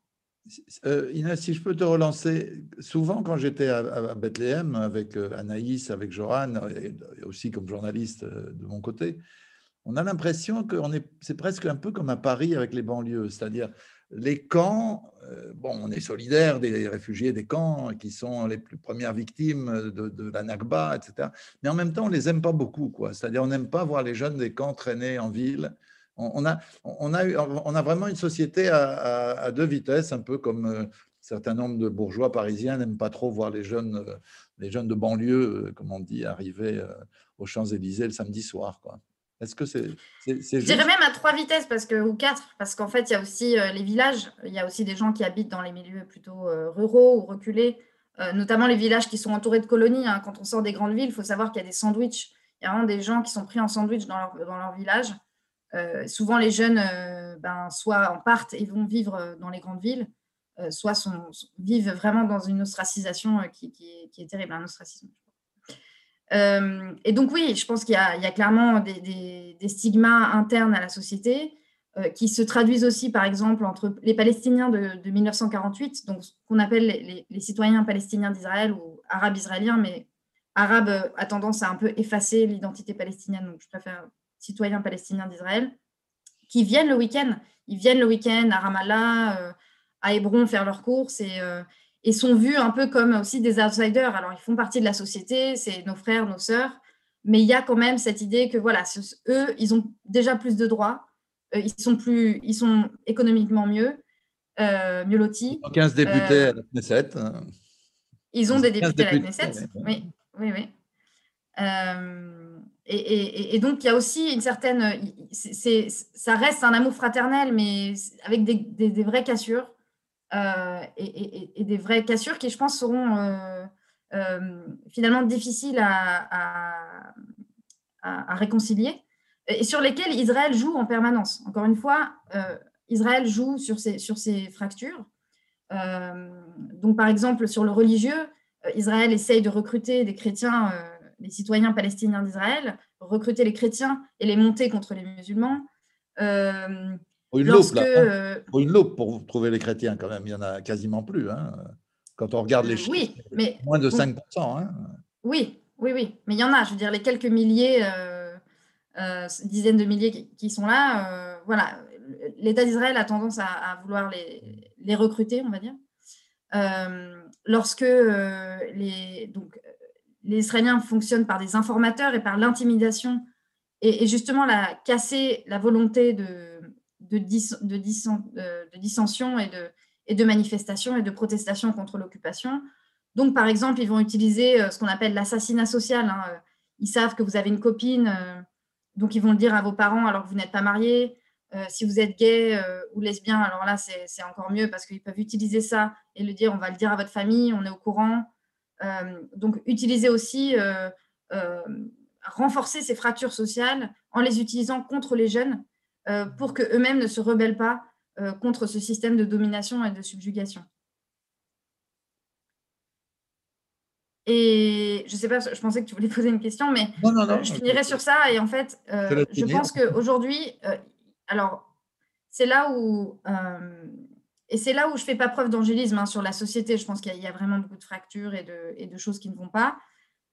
Inès, si je peux te relancer, souvent quand j'étais à, Bethléem avec Anaïs, avec Joran, et aussi comme journaliste de mon côté, on a l'impression que c'est presque un peu comme à Paris avec les banlieues, c'est-à-dire les camps, euh, bon, on est solidaire des réfugiés des camps qui sont les plus premières victimes de, la Nakba, etc. Mais en même temps, on les aime pas beaucoup, quoi. C'est-à-dire, on n'aime pas voir les jeunes des camps traîner en ville. On, a, on, a, on a vraiment une société à, deux vitesses, un peu comme euh, certain nombre de bourgeois parisiens n'aiment pas trop voir les jeunes, euh, les jeunes de banlieue, comme on dit, arriver aux Champs-Élysées le samedi soir, quoi. Est-ce que c'est Je dirais même à trois vitesses parce que, ou quatre, parce qu'en fait, il y a aussi euh, les villages, il y a aussi des gens qui habitent dans les milieux plutôt euh, ruraux ou reculés, euh, notamment les villages qui sont entourés de colonies. Hein. Quand on sort des grandes villes, il faut savoir qu'il y a des sandwichs. Il y a vraiment des gens qui sont pris en sandwich dans leur, dans leur village. souvent, les jeunes, ben, soit en partent et vont vivre dans les grandes villes, soit sont, vivent vraiment dans une ostracisation qui, qui, qui est terrible, un ostracisme. Euh, et donc oui, je pense qu'il y, a clairement des, stigmas internes à la société euh, qui se traduisent aussi, par exemple, entre les Palestiniens de, 1948, donc ce qu'on appelle les, citoyens palestiniens d'Israël ou arabes israéliens, mais arabe euh, a tendance à un peu effacer l'identité palestinienne, donc je préfère citoyens palestiniens d'Israël, qui viennent le week-end. Ils viennent le week-end à Ramallah, à Hébron faire leurs courses et et sont vus un peu comme aussi des outsiders. Alors, ils font partie de la société, c'est nos frères, nos sœurs, mais il y a quand même cette idée que, voilà, eux, ils ont déjà plus de droits, euh, ils, sont plus, ils sont économiquement mieux, euh, mieux lotis. 15 députés à la Knesset. Hein. Ils ont des députés, à la Knesset, oui, oui, oui. Euh, et, donc, il y a aussi une certaine. ça reste un amour fraternel, mais avec des, des vraies cassures. Euh, et, des vraies cassures qui, je pense, seront euh, euh, finalement difficiles à, réconcilier et sur lesquelles Israël joue en permanence. Encore une fois, Israël joue sur ces, sur ces fractures. donc, par exemple, sur le religieux, Israël essaye de recruter des chrétiens, les citoyens palestiniens d'Israël, recruter les chrétiens et les monter contre les musulmans. Faut une, loupe, là, hein. euh, une loupe pour trouver les chrétiens quand même. Il n'y en a quasiment plus. Hein. Quand on regarde les chiffres, oui, mais, moins de 5%. Hein. Oui, oui, oui. Mais il y en a. Je veux dire, les quelques milliers, euh, euh, dizaines de milliers qui, sont là, voilà. L'État d'Israël a tendance à, vouloir les, les, recruter, on va dire. lorsque les, donc, les Israéliens fonctionnent par des informateurs et par l'intimidation et, justement la, casser la volonté de, de, de dissension et de, et de manifestation et de protestation contre l'occupation. Donc, par exemple, ils vont utiliser ce qu'on appelle l'assassinat social. Hein. Ils savent que vous avez une copine, donc ils vont le dire à vos parents alors que vous n'êtes pas mariés. si vous êtes gay ou lesbien, alors là, c'est encore mieux parce qu'ils peuvent utiliser ça et le dire, on va le dire à votre famille, on est au courant. donc, utiliser aussi renforcer ces fractures sociales en les utilisant contre les jeunes euh, pour qu'eux-mêmes ne se rebellent pas euh, contre ce système de domination et de subjugation. Et je ne sais pas, je pensais que tu voulais poser une question, mais euh, je finirai sur ça. Et en fait, je pense qu'aujourd'hui, alors, c'est là où, et c'est là où je ne fais pas preuve d'angélisme hein, sur la société. Je pense qu'il y, a vraiment beaucoup de fractures et de, et de choses qui ne vont pas.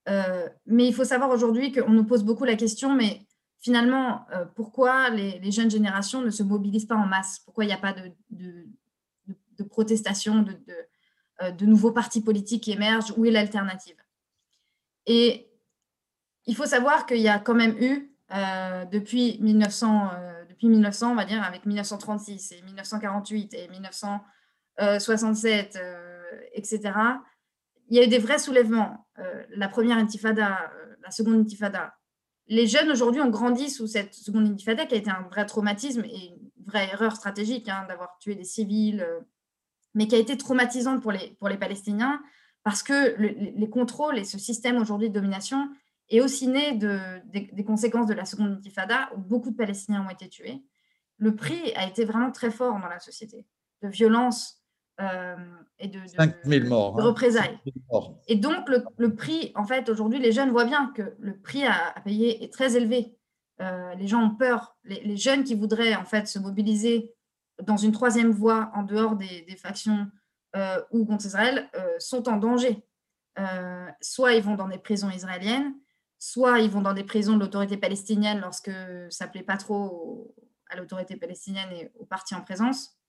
Euh, mais il faut savoir aujourd'hui qu'on nous pose beaucoup la question, mais finalement, euh, pourquoi les, jeunes générations ne se mobilisent pas en masse? Pourquoi il n'y a pas de, de, de, protestation, euh, de, nouveaux partis politiques qui émergent? Où est l'alternative? Et il faut savoir qu'il y a quand même eu, depuis, 1900, depuis 1900, on va dire, avec 1936 et 1948 et 1967, etc., il y a eu des vrais soulèvements. Euh, la première intifada, euh, la seconde intifada. Les jeunes aujourd'hui ont grandi sous cette seconde intifada qui a été un vrai traumatisme et une vraie erreur stratégique hein, d'avoir tué des civils, euh, mais qui a été traumatisante pour les, pour les Palestiniens parce que les contrôles et ce système aujourd'hui de domination est aussi né de, des, conséquences de la seconde intifada où beaucoup de Palestiniens ont été tués. Le prix a été vraiment très fort dans la société de violence, euh, et de, de, morts, hein. représailles. Et donc, le, prix, en fait, aujourd'hui, les jeunes voient bien que le prix à, payer est très élevé. Euh, les gens ont peur. Les, jeunes qui voudraient, en fait, se mobiliser dans une troisième voie en dehors des, factions euh, ou contre Israël sont en danger. soit ils vont dans des prisons israéliennes, soit ils vont dans des prisons de l'autorité palestinienne lorsque ça ne plaît pas trop à l'autorité palestinienne et aux partis en présence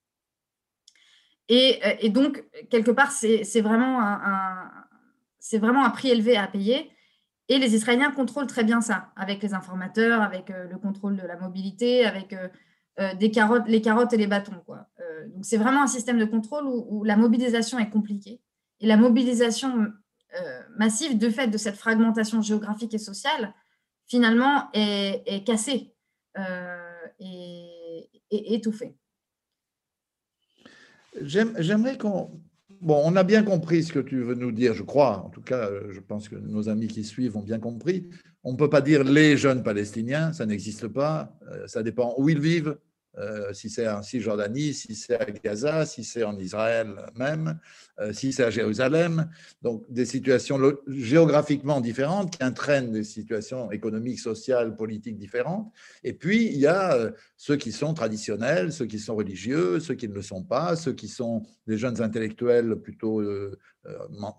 euh, et, donc, quelque part, c'est vraiment un, vraiment un prix élevé à payer. Et les Israéliens contrôlent très bien ça, avec les informateurs, avec euh, le contrôle de la mobilité, avec euh, des carottes, les carottes et les bâtons. Quoi. donc c'est vraiment un système de contrôle où, la mobilisation est compliquée. Et la mobilisation massive, de fait de cette fragmentation géographique et sociale, finalement, est, cassée et étouffée. J'aimerais qu'on... Bon, on a bien compris ce que tu veux nous dire, je crois. En tout cas, je pense que nos amis qui suivent ont bien compris. On ne peut pas dire les jeunes Palestiniens, ça n'existe pas. Euh, ça dépend où ils vivent, euh, si c'est en Cisjordanie, si c'est à Gaza, si c'est en Israël même, euh, si c'est à Jérusalem. Donc des situations géographiquement différentes qui entraînent des situations économiques, sociales, politiques différentes. Et puis il y a euh, ceux qui sont traditionnels, ceux qui sont religieux, ceux qui ne le sont pas, ceux qui sont des jeunes intellectuels plutôt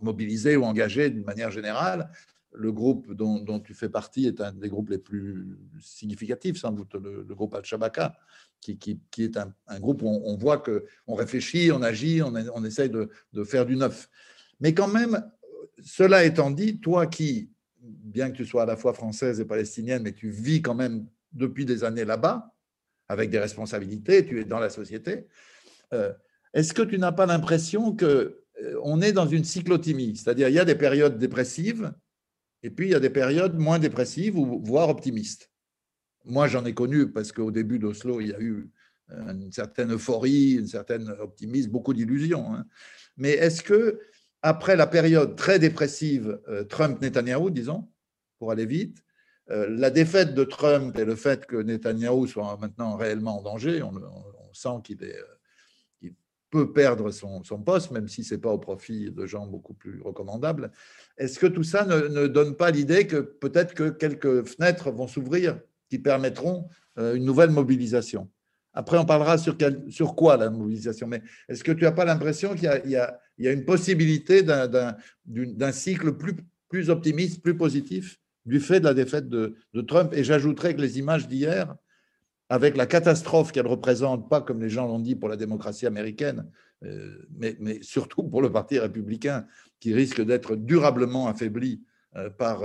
mobilisés ou engagés d'une manière générale le groupe dont, tu fais partie est un des groupes les plus significatifs, sans doute, le, groupe Al-Shabaka, qui, est un, groupe où on, voit qu'on réfléchit, on agit, on, on essaye de, faire du neuf. Mais quand même, cela étant dit, toi qui, bien que tu sois à la fois française et palestinienne, mais tu vis quand même depuis des années là-bas, avec des responsabilités, tu es dans la société, euh, est-ce que tu n'as pas l'impression que euh, on est dans une cyclotimie, c'est-à-dire il y a des périodes dépressives et puis il y a des périodes moins dépressives ou voire optimistes. Moi, j'en ai connu parce qu'au début d'Oslo, il y a eu euh, une certaine euphorie, un certain optimisme, beaucoup d'illusions. Hein. Mais est-ce que, après la période très dépressive euh, Trump-Netanyahou, disons, pour aller vite, euh, la défaite de Trump et le fait que Netanyahou soit maintenant réellement en danger, on, sent qu'il peut perdre son, poste, même si ce n'est pas au profit de gens beaucoup plus recommandables. Est-ce que tout ça ne, ne donne pas l'idée que peut-être que quelques fenêtres vont s'ouvrir qui permettront euh, une nouvelle mobilisation? Après, on parlera sur, quoi la mobilisation, mais est-ce que tu n'as pas l'impression qu'il y, a une possibilité d'un cycle plus, optimiste, plus positif du fait de la défaite de, Trump? Et j'ajouterais que les images d'hier, avec la catastrophe qu'elle représente, pas comme les gens l'ont dit pour la démocratie américaine, euh, mais, surtout pour le Parti républicain, qui risque d'être durablement affaibli par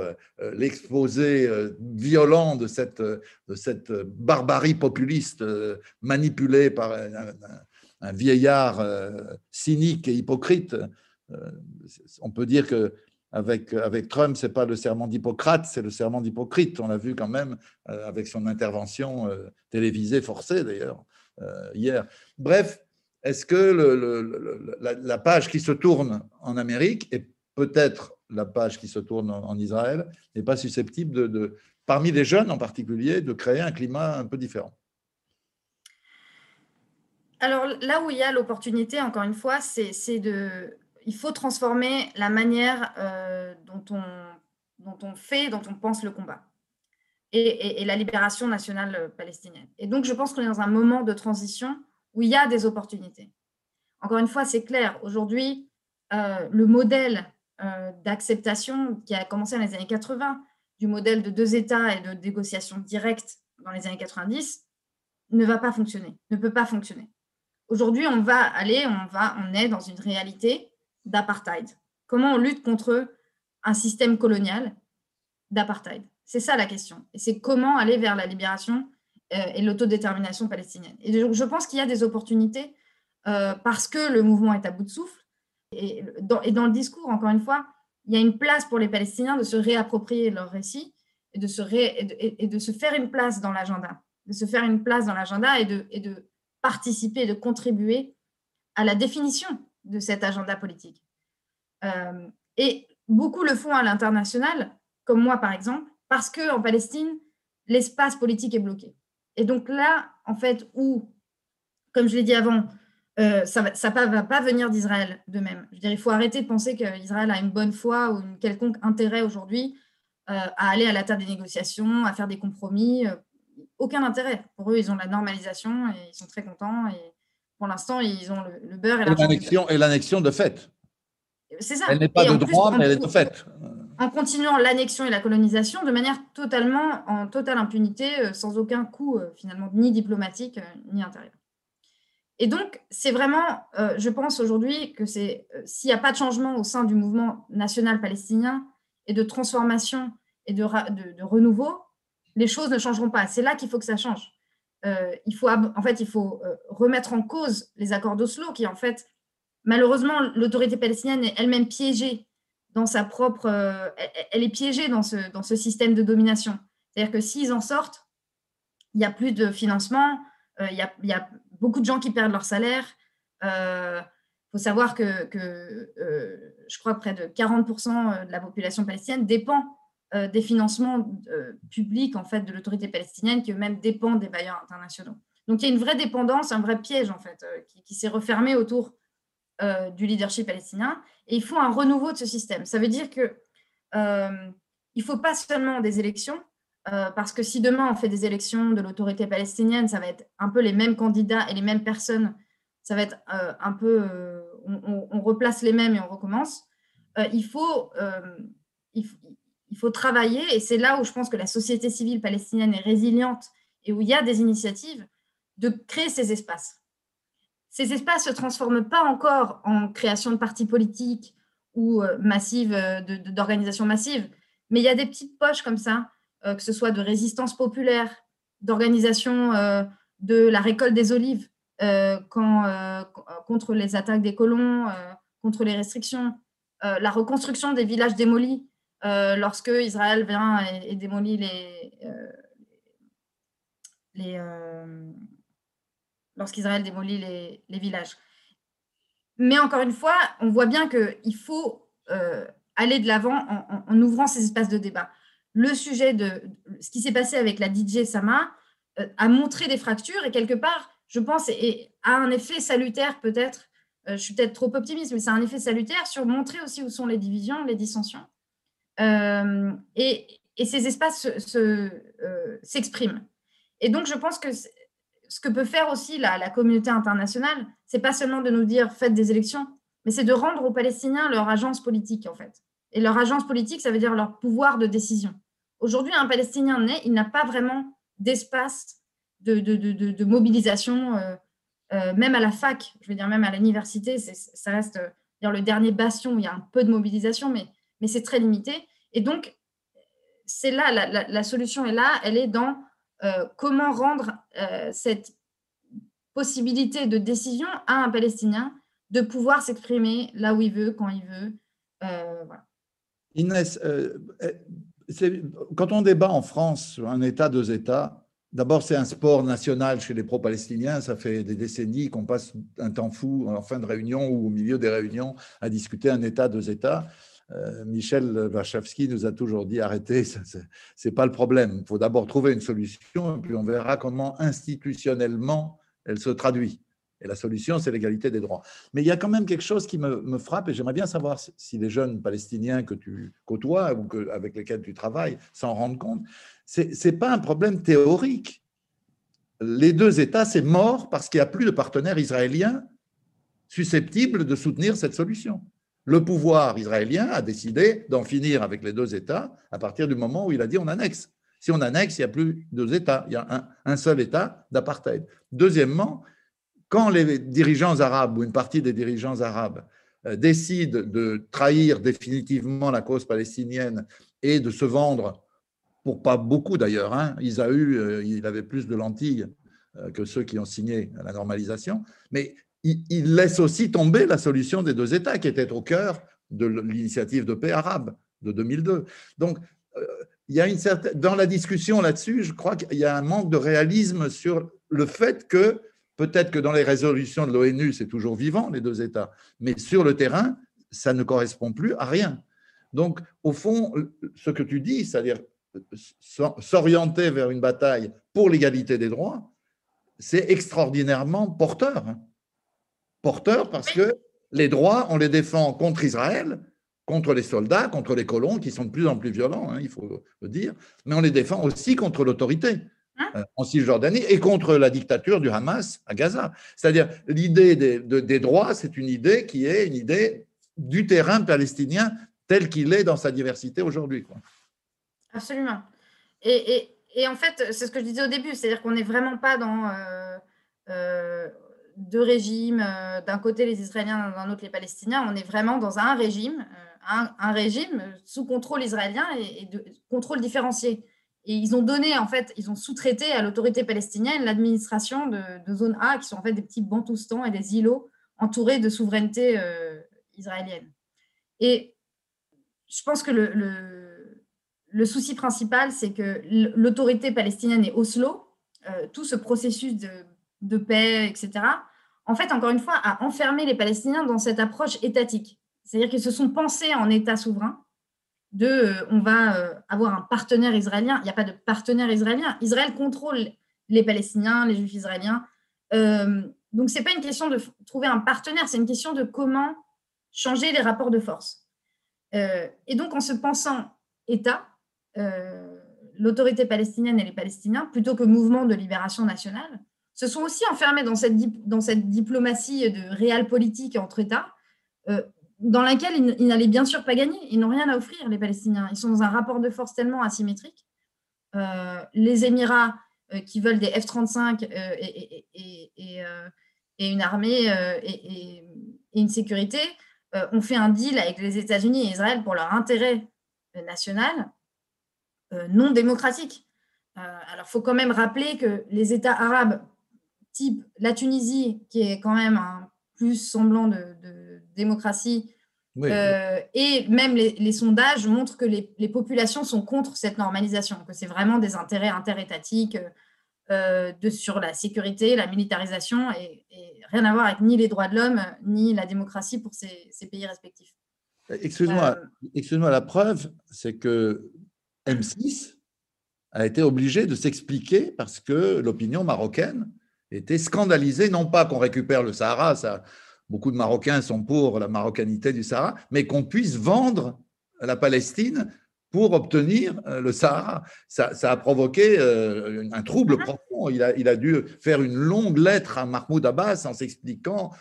l'exposé violent de cette, de cette barbarie populiste manipulée par un, vieillard cynique et hypocrite. On peut dire que avec, avec Trump, ce n'est pas le serment d'Hippocrate, c'est le serment d'Hypocrite. On l'a vu quand même avec son intervention télévisée forcée d'ailleurs hier. Bref, est-ce que la, page qui se tourne en Amérique et peut-être la page qui se tourne en, Israël n'est pas susceptible de, parmi les jeunes en particulier, de créer un climat un peu différent? Alors là où il y a l'opportunité, encore une fois, c'est de... Il faut transformer la manière euh, dont, on, dont on fait, dont on pense le combat. Et, et, la libération nationale palestinienne. Et donc, je pense qu'on est dans un moment de transition où il y a des opportunités. Encore une fois, c'est clair, aujourd'hui, euh, le modèle euh, d'acceptation qui a commencé dans les années 80, du modèle de deux États et de négociation directe dans les années 90, ne va pas fonctionner, ne peut pas fonctionner. Aujourd'hui, on va aller, on, va, on est dans une réalité d'apartheid. Comment on lutte contre un système colonial d'apartheid? C'est ça la question. Et c'est comment aller vers la libération et l'autodétermination palestinienne. Et je pense qu'il y a des opportunités euh, parce que le mouvement est à bout de souffle. Et dans, le discours, encore une fois, il y a une place pour les Palestiniens de se réapproprier leur récit et de se, et de, se faire une place dans l'agenda, de se faire une place dans l'agenda et de, et de participer, de contribuer à la définition de cet agenda politique. Euh, et beaucoup le font à l'international, comme moi par exemple, parce qu'en Palestine, l'espace politique est bloqué. Et donc là, en fait, où, comme je l'ai dit avant, euh, ça ne va pas venir d'Israël de même. Je veux dire, il faut arrêter de penser qu'Israël a une bonne foi ou un quelconque intérêt aujourd'hui euh, à aller à la table des négociations, à faire des compromis. Euh, aucun intérêt. Pour eux, ils ont la normalisation et ils sont très contents. Et pour l'instant, ils ont le, beurre et l'argent. Et l'annexion de fait. C'est ça. Elle n'est pas de droit, mais elle est de fait en continuant l'annexion et la colonisation de manière totalement en totale impunité, euh, sans aucun coût euh, finalement ni diplomatique euh, ni intérieur. Et donc, c'est vraiment, je pense aujourd'hui que c'est s'il n'y a pas de changement au sein du mouvement national palestinien et de transformation et de, de, renouveau, les choses ne changeront pas. C'est là qu'il faut que ça change. il faut, en fait, il faut remettre en cause les accords d'Oslo, qui en fait, malheureusement, l'autorité palestinienne est elle-même piégée dans sa propre. Euh, elle est piégée dans ce, dans ce système de domination. C'est-à-dire que s'ils en sortent, il n'y a plus de financement, euh, il, y a, y a, beaucoup de gens qui perdent leur salaire. Il euh, faut savoir que, je crois que près de 40% de la population palestinienne dépend des financements publics en fait, de l'autorité palestinienne, qui eux-mêmes dépendent des bailleurs internationaux. Donc il y a une vraie dépendance, un vrai piège en fait, qui s'est refermé autour euh, du leadership palestinien et il faut un renouveau de ce système. Ça veut dire que euh, il faut pas seulement des élections, euh, parce que si demain on fait des élections de l'autorité palestinienne, ça va être un peu les mêmes candidats et les mêmes personnes, ça va être un peu, on, replace les mêmes et on recommence. il, faut, il faut travailler et c'est là où je pense que la société civile palestinienne est résiliente et où il y a des initiatives de créer ces espaces ces espaces ne se transforment pas encore en création de partis politiques ou euh, massive, euh, d'organisations massives, mais il y a des petites poches comme ça, euh, que ce soit de résistance populaire, d'organisation de la récolte des olives contre les attaques des colons, contre les restrictions, la reconstruction des villages démolis lorsque Israël vient et, démolit les, les lorsqu'Israël démolit les, villages. Mais encore une fois, on voit bien qu'il faut euh, aller de l'avant en, ouvrant ces espaces de débat. Le sujet de ce qui s'est passé avec la DJ Sama euh, a montré des fractures et quelque part, je pense, a un effet salutaire peut-être. Euh, je suis peut-être trop optimiste, mais c'est un effet salutaire sur montrer aussi où sont les divisions, les dissensions. Et, ces espaces s'expriment. et donc, je pense que ce que peut faire aussi la, communauté internationale, c'est pas seulement de nous dire faites des élections, mais c'est de rendre aux Palestiniens leur agence politique, en fait. Et leur agence politique, ça veut dire leur pouvoir de décision. Aujourd'hui, un Palestinien né, il n'a pas vraiment d'espace de, mobilisation, euh, euh, même à la fac, je veux dire, même à l'université, ça reste euh, le dernier bastion où il y a un peu de mobilisation, mais, c'est très limité. Et donc, c'est là, la, solution est là, elle est dans comment rendre euh, cette possibilité de décision à un Palestinien de pouvoir s'exprimer là où il veut, quand il veut. Euh, Inès, quand on débat en France sur un État, deux États, d'abord c'est un sport national chez les pro-palestiniens, ça fait des décennies qu'on passe un temps fou en fin de réunion ou au milieu des réunions à discuter un État, deux États. Euh, Michel Wachowski nous a toujours dit arrêtez, ce n'est pas le problème. Il faut d'abord trouver une solution, puis on verra comment institutionnellement elle se traduit. Et la solution, c'est l'égalité des droits. Mais il y a quand même quelque chose qui me, frappe, et j'aimerais bien savoir si les jeunes Palestiniens que tu côtoies ou avec lesquels tu travailles s'en rendent compte. Ce n'est pas un problème théorique. Les deux États, c'est mort parce qu'il n'y a plus de partenaires israéliens susceptibles de soutenir cette solution le pouvoir israélien a décidé d'en finir avec les deux États à partir du moment où il a dit on annexe. Si on annexe, il n'y a plus deux États, il y a un, seul État d'apartheid. Deuxièmement, quand les dirigeants arabes ou une partie des dirigeants arabes euh, décident de trahir définitivement la cause palestinienne et de se vendre, pour pas beaucoup d'ailleurs, hein, eu, euh, il avait plus de lentilles euh, que ceux qui ont signé la normalisation, mais il, laisse aussi tomber la solution des deux États qui était au cœur de l'initiative de paix arabe de 2002. Donc, euh, il y a une certaine, dans la discussion là-dessus, je crois qu'il y a un manque de réalisme sur le fait que peut-être que dans les résolutions de l'ONU, c'est toujours vivant, les deux États, mais sur le terrain, ça ne correspond plus à rien. Donc, au fond, ce que tu dis, c'est-à-dire s'orienter vers une bataille pour l'égalité des droits, c'est extraordinairement porteur. Porteur parce que les droits, on les défend contre Israël, contre les soldats, contre les colons qui sont de plus en plus violents, hein, il faut le dire, mais on les défend aussi contre l'autorité hein euh, en Cisjordanie et contre la dictature du Hamas à Gaza. C'est-à-dire l'idée des, des droits, c'est une idée qui est une idée du terrain palestinien tel qu'il est dans sa diversité aujourd'hui. Absolument. Et, et, et, en fait, c'est ce que je disais au début, c'est-à-dire qu'on n'est vraiment pas dans... Euh, euh, deux régimes, euh, d'un côté les Israéliens, d'un autre les Palestiniens. On est vraiment dans un régime, euh, un, régime sous contrôle israélien et, de contrôle différencié. Et ils ont donné, en fait, ils ont sous-traité à l'autorité palestinienne l'administration de, zone A, qui sont en fait des petits bantoustans et des îlots entourés de souveraineté euh, israélienne. Et je pense que le, le, souci principal, c'est que l'autorité palestinienne et Oslo, tout ce processus de de paix, etc., en fait, encore une fois, a enfermé les Palestiniens dans cette approche étatique. C'est-à-dire qu'ils se sont pensés en État souverain, de euh, on va euh, avoir un partenaire israélien. Il n'y a pas de partenaire israélien. Israël contrôle les Palestiniens, les Juifs israéliens. Euh, donc, ce n'est pas une question de trouver un partenaire, c'est une question de comment changer les rapports de force. et donc, en se pensant État, l'autorité palestinienne et les Palestiniens, plutôt que mouvement de libération nationale, se sont aussi enfermés dans cette, diplomatie de réel politique entre États, euh, dans laquelle ils, n'allaient bien sûr pas gagner. Ils n'ont rien à offrir, les Palestiniens. Ils sont dans un rapport de force tellement asymétrique. Euh, les Émirats euh, qui veulent des F-35 et, et, une armée et, une sécurité ont fait un deal avec les États-Unis et Israël pour leur intérêt national non démocratique. alors, il faut quand même rappeler que les États arabes type la Tunisie, qui est quand même un plus semblant de, démocratie, euh, et même les, sondages montrent que les, populations sont contre cette normalisation, que c'est vraiment des intérêts interétatiques euh, de, sur la sécurité, la militarisation, et, rien à voir avec ni les droits de l'homme, ni la démocratie pour ces, pays respectifs. Excuse-moi, euh, excuse-moi, la preuve, c'est que M6 a été obligé de s'expliquer parce que l'opinion marocaine était scandalisé, non pas qu'on récupère le Sahara, ça, beaucoup de Marocains sont pour la marocanité du Sahara, mais qu'on puisse vendre la Palestine pour obtenir euh, le Sahara. Ça, a provoqué euh, un trouble ah. profond. Il a, il a, dû faire une longue lettre à Mahmoud Abbas en s'expliquant,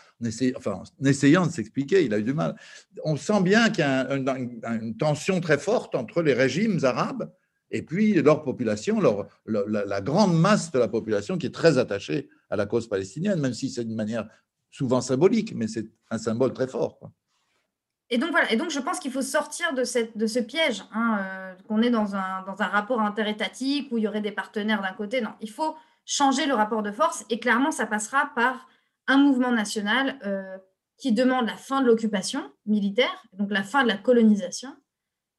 enfin, en essayant de s'expliquer, il a eu du mal. On sent bien qu'il y a une tension très forte entre les régimes arabes et puis leur population, leur, la, grande masse de la population qui est très attachée à la cause palestinienne, même si c'est d'une manière souvent symbolique, mais c'est un symbole très fort. et donc voilà, et donc je pense qu'il faut sortir de, cette, de ce piège, hein, euh, qu'on est dans un, dans un rapport interétatique où il y aurait des partenaires d'un côté. Non, il faut changer le rapport de force et clairement ça passera par un mouvement national euh, qui demande la fin de l'occupation militaire, donc la fin de la colonisation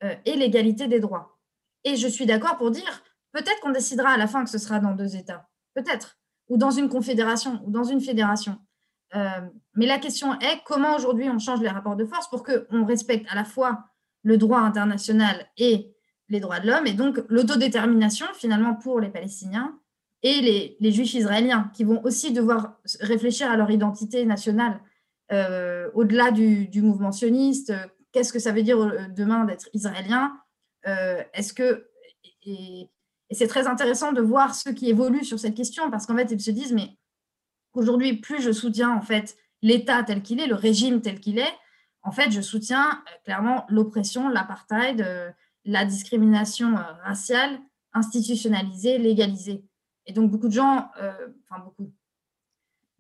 euh, et l'égalité des droits. Et je suis d'accord pour dire, peut-être qu'on décidera à la fin que ce sera dans deux États, peut-être, ou dans une confédération, ou dans une fédération. Euh, mais la question est comment aujourd'hui on change les rapports de force pour qu'on respecte à la fois le droit international et les droits de l'homme, et donc l'autodétermination finalement pour les Palestiniens et les, Juifs israéliens, qui vont aussi devoir réfléchir à leur identité nationale euh, au-delà du, mouvement sioniste. Qu'est-ce que ça veut dire euh, demain d'être israélien? Est-ce que et, et c'est très intéressant de voir ceux qui évoluent sur cette question parce qu'en fait ils se disent mais Aujourd'hui, plus je soutiens en fait l'État tel qu'il est, le régime tel qu'il est, en fait, je soutiens euh, clairement l'oppression, l'apartheid, euh, la discrimination euh, raciale institutionnalisée, légalisée. Et donc, beaucoup de gens, enfin beaucoup,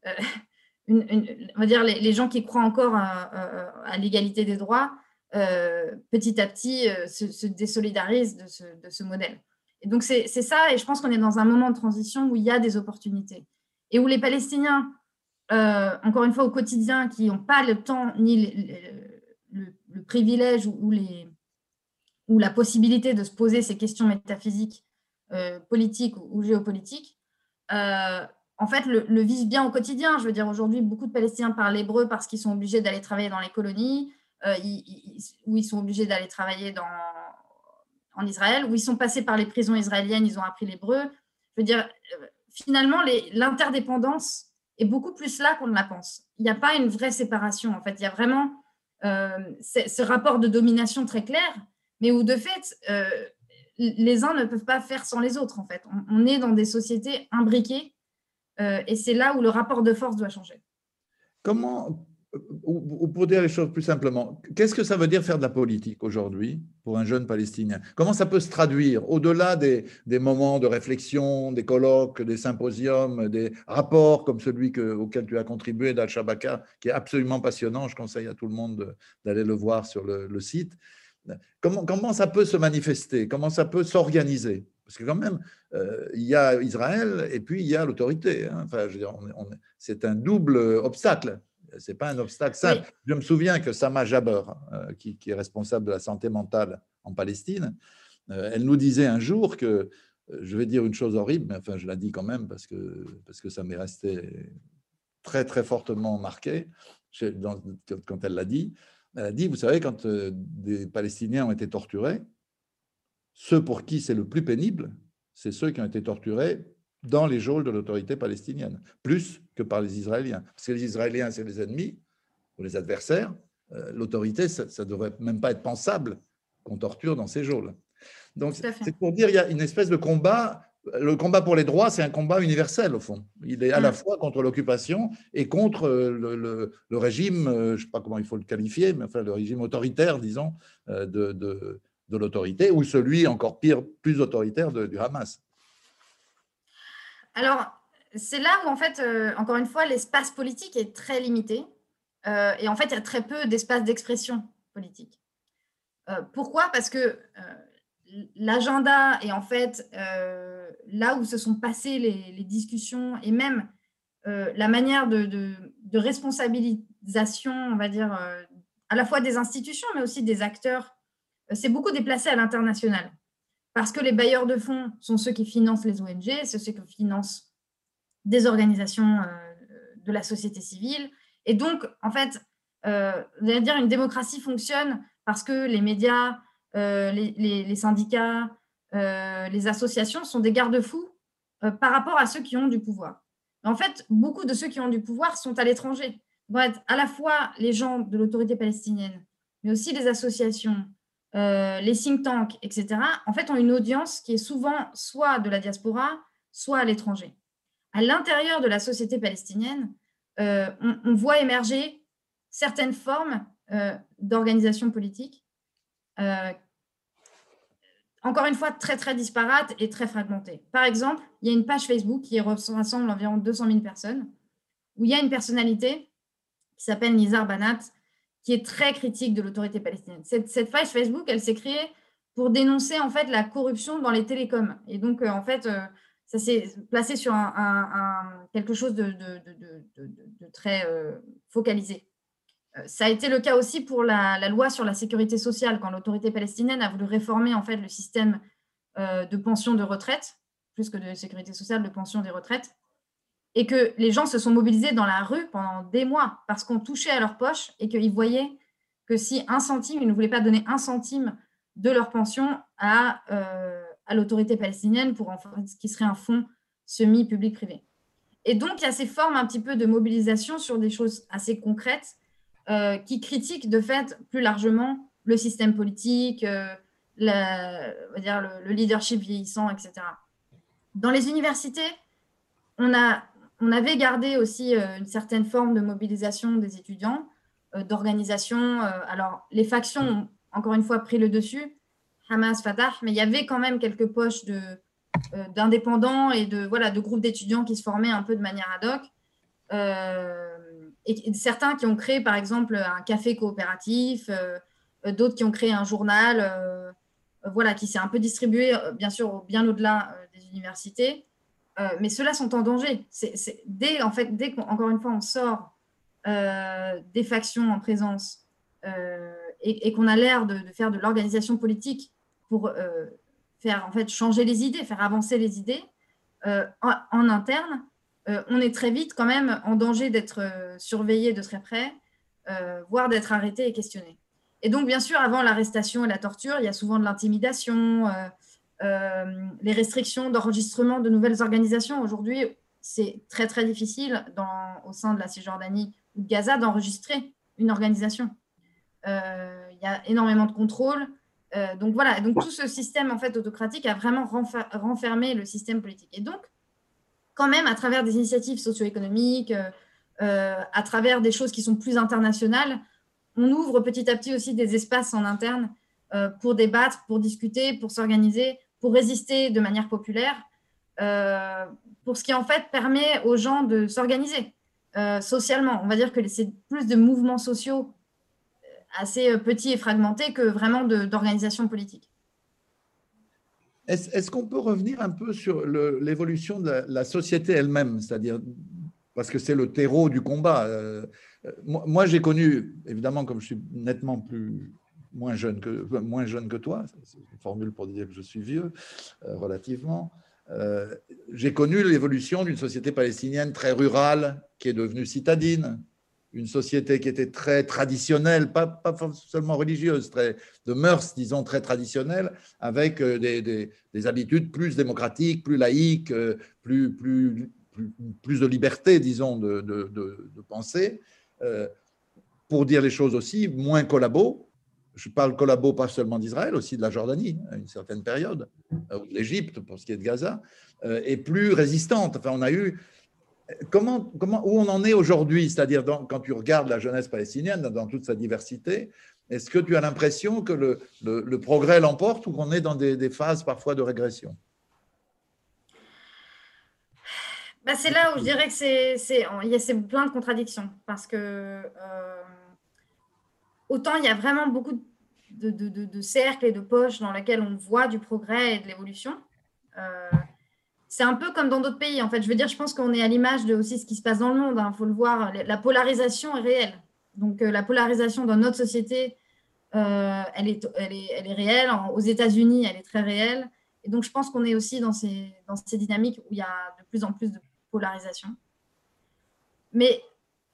on va dire les, gens qui croient encore à, l'égalité des droits, petit à petit se, désolidarisent de ce, de ce modèle. Et donc, c'est ça, et je pense qu'on est dans un moment de transition où il y a des opportunités et où les Palestiniens, euh, encore une fois au quotidien, qui n'ont pas le temps ni le, privilège ou, les, ou, la possibilité de se poser ces questions métaphysiques, euh, politiques ou, géopolitiques, euh, en fait, le, vivent bien au quotidien. Je veux dire, aujourd'hui, beaucoup de Palestiniens parlent hébreu parce qu'ils sont obligés d'aller travailler dans les colonies, ou ils sont obligés d'aller travailler dans, en Israël, ou ils sont passés par les prisons israéliennes, ils ont appris l'hébreu. Je veux dire, finalement, l'interdépendance est beaucoup plus là qu'on ne la pense. Il n'y a pas une vraie séparation. En fait, il y a vraiment euh, ce rapport de domination très clair, mais où de fait, euh, les uns ne peuvent pas faire sans les autres. En fait, on, est dans des sociétés imbriquées, euh, et c'est là où le rapport de force doit changer. Comment, ou, pour dire les choses plus simplement, qu'est-ce que ça veut dire faire de la politique aujourd'hui pour un jeune Palestinien? Comment ça peut se traduire au-delà des, moments de réflexion, des colloques, des symposiums, des rapports comme celui que, auquel tu as contribué d'Al-Shabaka, qui est absolument passionnant, je conseille à tout le monde d'aller le voir sur le, site. Comment, comment ça peut se manifester? Comment ça peut s'organiser? Parce que quand même, euh, il y a Israël et puis il y a l'autorité. Hein. Enfin, c'est un double obstacle c'est pas un obstacle simple. Je me souviens que Sama Jaber, euh, qui, est responsable de la santé mentale en Palestine, euh, elle nous disait un jour que, euh, je vais dire une chose horrible, mais enfin je la dis quand même parce que, parce que ça m'est resté très très fortement marqué quand elle l'a dit. Elle a dit, vous savez, quand des Palestiniens ont été torturés, ceux pour qui c'est le plus pénible, c'est ceux qui ont été torturés dans les geôles de l'autorité palestinienne, plus que par les Israéliens. Parce que les Israéliens, c'est les ennemis ou les adversaires. Euh, l'autorité, ça ne devrait même pas être pensable qu'on torture dans ces geôles. Donc, c'est pour dire qu'il y a une espèce de combat. Le combat pour les droits, c'est un combat universel, au fond. Il est à la mm. fois contre l'occupation et contre le, régime, euh, je ne sais pas comment il faut le qualifier, mais enfin le régime autoritaire, disons, euh, de, de, de l'autorité, ou celui encore pire, plus autoritaire du Hamas. Alors, c'est là où, en fait, euh, encore une fois, l'espace politique est très limité. Euh, et en fait, il y a très peu d'espace d'expression politique. Euh, pourquoi? Parce que l'agenda et en fait là où se sont passées les, discussions et même la manière de, responsabilisation, on va dire, à la fois des institutions, mais aussi des acteurs, c'est beaucoup déplacé à l'international parce que les bailleurs de fonds sont ceux qui financent les ONG, c'est ceux qui financent des organisations euh, de la société civile. Et donc, en fait, euh, dire une démocratie fonctionne parce que les médias, euh, les, syndicats, euh, les associations sont des garde-fous par rapport à ceux qui ont du pouvoir. En fait, beaucoup de ceux qui ont du pouvoir sont à l'étranger. à la fois les gens de l'autorité palestinienne, mais aussi les associations, les think tanks, etc., en fait, ont une audience qui est souvent soit de la diaspora, soit à l'étranger. À l'intérieur de la société palestinienne, euh, on, voit émerger certaines formes euh, d'organisation politique, encore une fois, très, très disparates et très fragmentées. Par exemple, il y a une page Facebook qui rassemble environ 200 000 personnes, où il y a une personnalité qui s'appelle Nizar Banat, qui est très critique de l'autorité palestinienne. Cette, cette, page Facebook, elle s'est créée pour dénoncer en fait la corruption dans les télécoms. Et donc, en fait, ça s'est placé sur quelque chose de, très focalisé. Ça a été le cas aussi pour la, loi sur la sécurité sociale, quand l'autorité palestinienne a voulu réformer en fait le système de pension de retraite, plus que de sécurité sociale, de pension des retraites, et que les gens se sont mobilisés dans la rue pendant des mois parce qu'on touchait à leur poche et qu'ils voyaient que si un centime, ils ne voulaient pas donner un centime de leur pension à, à l'autorité palestinienne pour en ce qui serait un fonds semi-public-privé. Et donc, il y a ces formes un petit peu de mobilisation sur des choses assez concrètes euh, qui critiquent de fait plus largement le système politique, euh, le, leadership vieillissant, etc. Dans les universités, on, a, on avait gardé aussi euh, une certaine forme de mobilisation des étudiants, d'organisation. alors, les factions ont encore une fois pris le dessus, Hamas, Fatah, mais il y avait quand même quelques poches de, euh, d'indépendants et de, voilà, de groupes d'étudiants qui se formaient un peu de manière ad hoc. Euh, et, certains qui ont créé, par exemple, un café coopératif, euh, d'autres qui ont créé un journal, voilà, qui s'est un peu distribué, bien sûr, bien au-delà des universités. mais ceux-là sont en danger. C'est, dès, en fait, dès qu'encore une fois, on sort des factions en présence et, qu'on a l'air de, de faire de l'organisation politique pour euh, faire en fait changer les idées, faire avancer les idées euh, en, interne, euh, on est très vite quand même en danger d'être surveillé de très près, voire d'être arrêté et questionné. Et donc, bien sûr, avant l'arrestation et la torture, il y a souvent de l'intimidation, les restrictions d'enregistrement de nouvelles organisations. Aujourd'hui, c'est très, très difficile dans, au sein de la Cisjordanie ou de Gaza d'enregistrer une organisation. il y a énormément de contrôles. Euh, donc voilà, donc tout ce système en fait autocratique a vraiment renfermé le système politique. Et donc, quand même, à travers des initiatives socio-économiques, euh, euh, à travers des choses qui sont plus internationales, on ouvre petit à petit aussi des espaces en interne pour débattre, pour discuter, pour s'organiser, pour résister de manière populaire, pour ce qui en fait permet aux gens de s'organiser socialement. On va dire que c'est plus de mouvements sociaux assez euh, petit et fragmenté que vraiment d'organisation politique. Est-ce qu'on peut revenir un peu sur l'évolution de la, société elle-même, c'est-à-dire parce que c'est le terreau du combat. Euh, moi, j'ai connu, évidemment, comme je suis nettement plus moins jeune que moins jeune que toi, c'est une formule pour dire que je suis vieux euh, relativement. j'ai connu l'évolution d'une société palestinienne très rurale qui est devenue citadine, une société qui était très traditionnelle, pas, seulement religieuse, très, de mœurs, disons, très traditionnelle, avec euh, des, des, habitudes plus démocratiques, plus laïques, euh, plus, plus, plus, de liberté, disons, de, de, penser. Euh, pour dire les choses aussi, moins collabo. Je parle collabo pas seulement d'Israël, aussi de la Jordanie, à une certaine période, ou de l'Égypte, pour ce qui est de Gaza, et plus résistante. Enfin, on a eu Comment, où on en est aujourd'hui, c'est-à-dire quand tu regardes la jeunesse palestinienne dans, toute sa diversité, est-ce que tu as l'impression que le, progrès l'emporte ou qu'on est dans des, phases parfois de régression? Bah C'est là où je dirais que c'est, y a plein de contradictions parce que euh, autant il y a vraiment beaucoup de, cercles et de poches dans lesquels on voit du progrès et de l'évolution. Euh, c'est un peu comme dans d'autres pays. En fait, je veux dire, je pense qu'on est à l'image de aussi ce qui se passe dans le monde. Il hein. faut le voir. La polarisation est réelle. Donc, euh, la polarisation dans notre société, euh, elle, est, elle, est, elle, est, réelle. aux États-Unis, elle est très réelle. Et donc, je pense qu'on est aussi dans ces, dans ces dynamiques où il y a de plus en plus de polarisation. Mais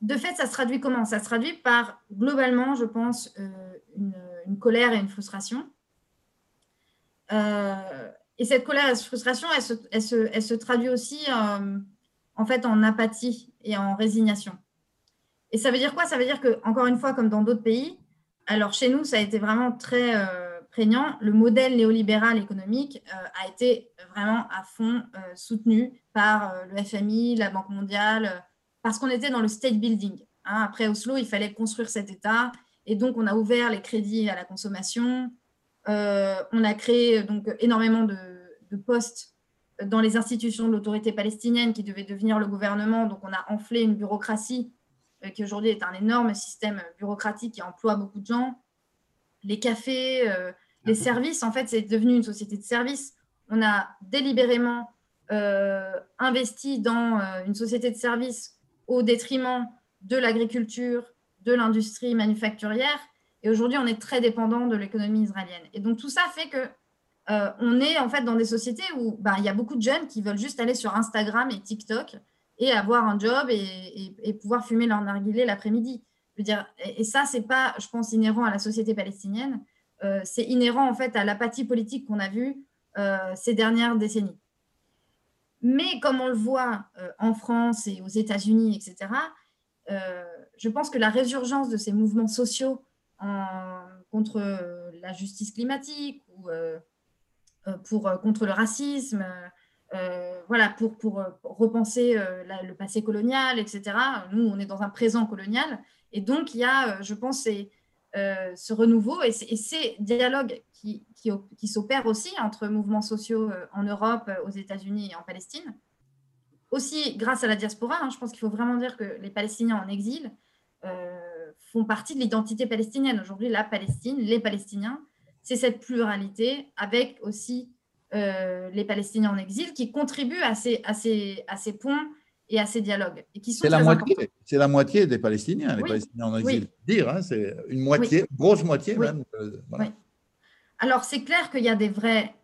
de fait, ça se traduit comment? Ça se traduit par, globalement, je pense, euh, une, une, colère et une frustration. Et cette colère et cette frustration, elle se traduit aussi euh, en fait en apathie et en résignation. Et ça veut dire quoi? Ça veut dire que, encore une fois, comme dans d'autres pays, alors chez nous, ça a été vraiment très euh, prégnant. Le modèle néolibéral économique euh, a été vraiment à fond soutenu par le FMI, la Banque mondiale, parce qu'on était dans le state building. Hein. Après Oslo, il fallait construire cet État. Et donc, on a ouvert les crédits à la consommation, euh, on a créé donc énormément de, postes dans les institutions de l'autorité palestinienne qui devaient devenir le gouvernement. Donc, on a enflé une bureaucratie qui aujourd'hui est un énorme système bureaucratique qui emploie beaucoup de gens. Les cafés, les services, en fait, c'est devenu une société de services. On a délibérément investi dans une société de services au détriment de l'agriculture, de l'industrie manufacturière. Et aujourd'hui, on est très dépendant de l'économie israélienne. Et donc, tout ça fait que euh, on est en fait dans des sociétés où bah, il y a beaucoup de jeunes qui veulent juste aller sur Instagram et TikTok et avoir un job et, pouvoir fumer leur narguilé l'après-midi. Dire, et, ça, c'est pas, je pense, inhérent à la société palestinienne. Euh, c'est inhérent en fait à l'apathie politique qu'on a vue euh, ces dernières décennies. Mais comme on le voit en France et aux États-Unis, etc., je pense que la résurgence de ces mouvements sociaux contre la justice climatique ou euh, pour, euh, contre le racisme, euh, voilà, pour, pour, repenser le passé colonial, etc. Nous, on est dans un présent colonial. Et donc, il y a, je pense, ce renouveau et, ces dialogues qui, qui, qui s'opèrent aussi entre mouvements sociaux en Europe, aux États-Unis et en Palestine. Aussi, grâce à la diaspora, hein, je pense qu'il faut vraiment dire que les Palestiniens en exil font partie de l'identité palestinienne. Aujourd'hui, la Palestine, les Palestiniens, c'est cette pluralité avec aussi euh, les Palestiniens en exil qui contribuent à ces, à ces, à ces ponts et à ces dialogues. Et qui sont c'est, la moitié, c'est la moitié des Palestiniens, les Palestiniens en exil. Dire, hein, c'est une moitié, grosse moitié même. Euh, Alors, c'est clair qu'il y a des vraies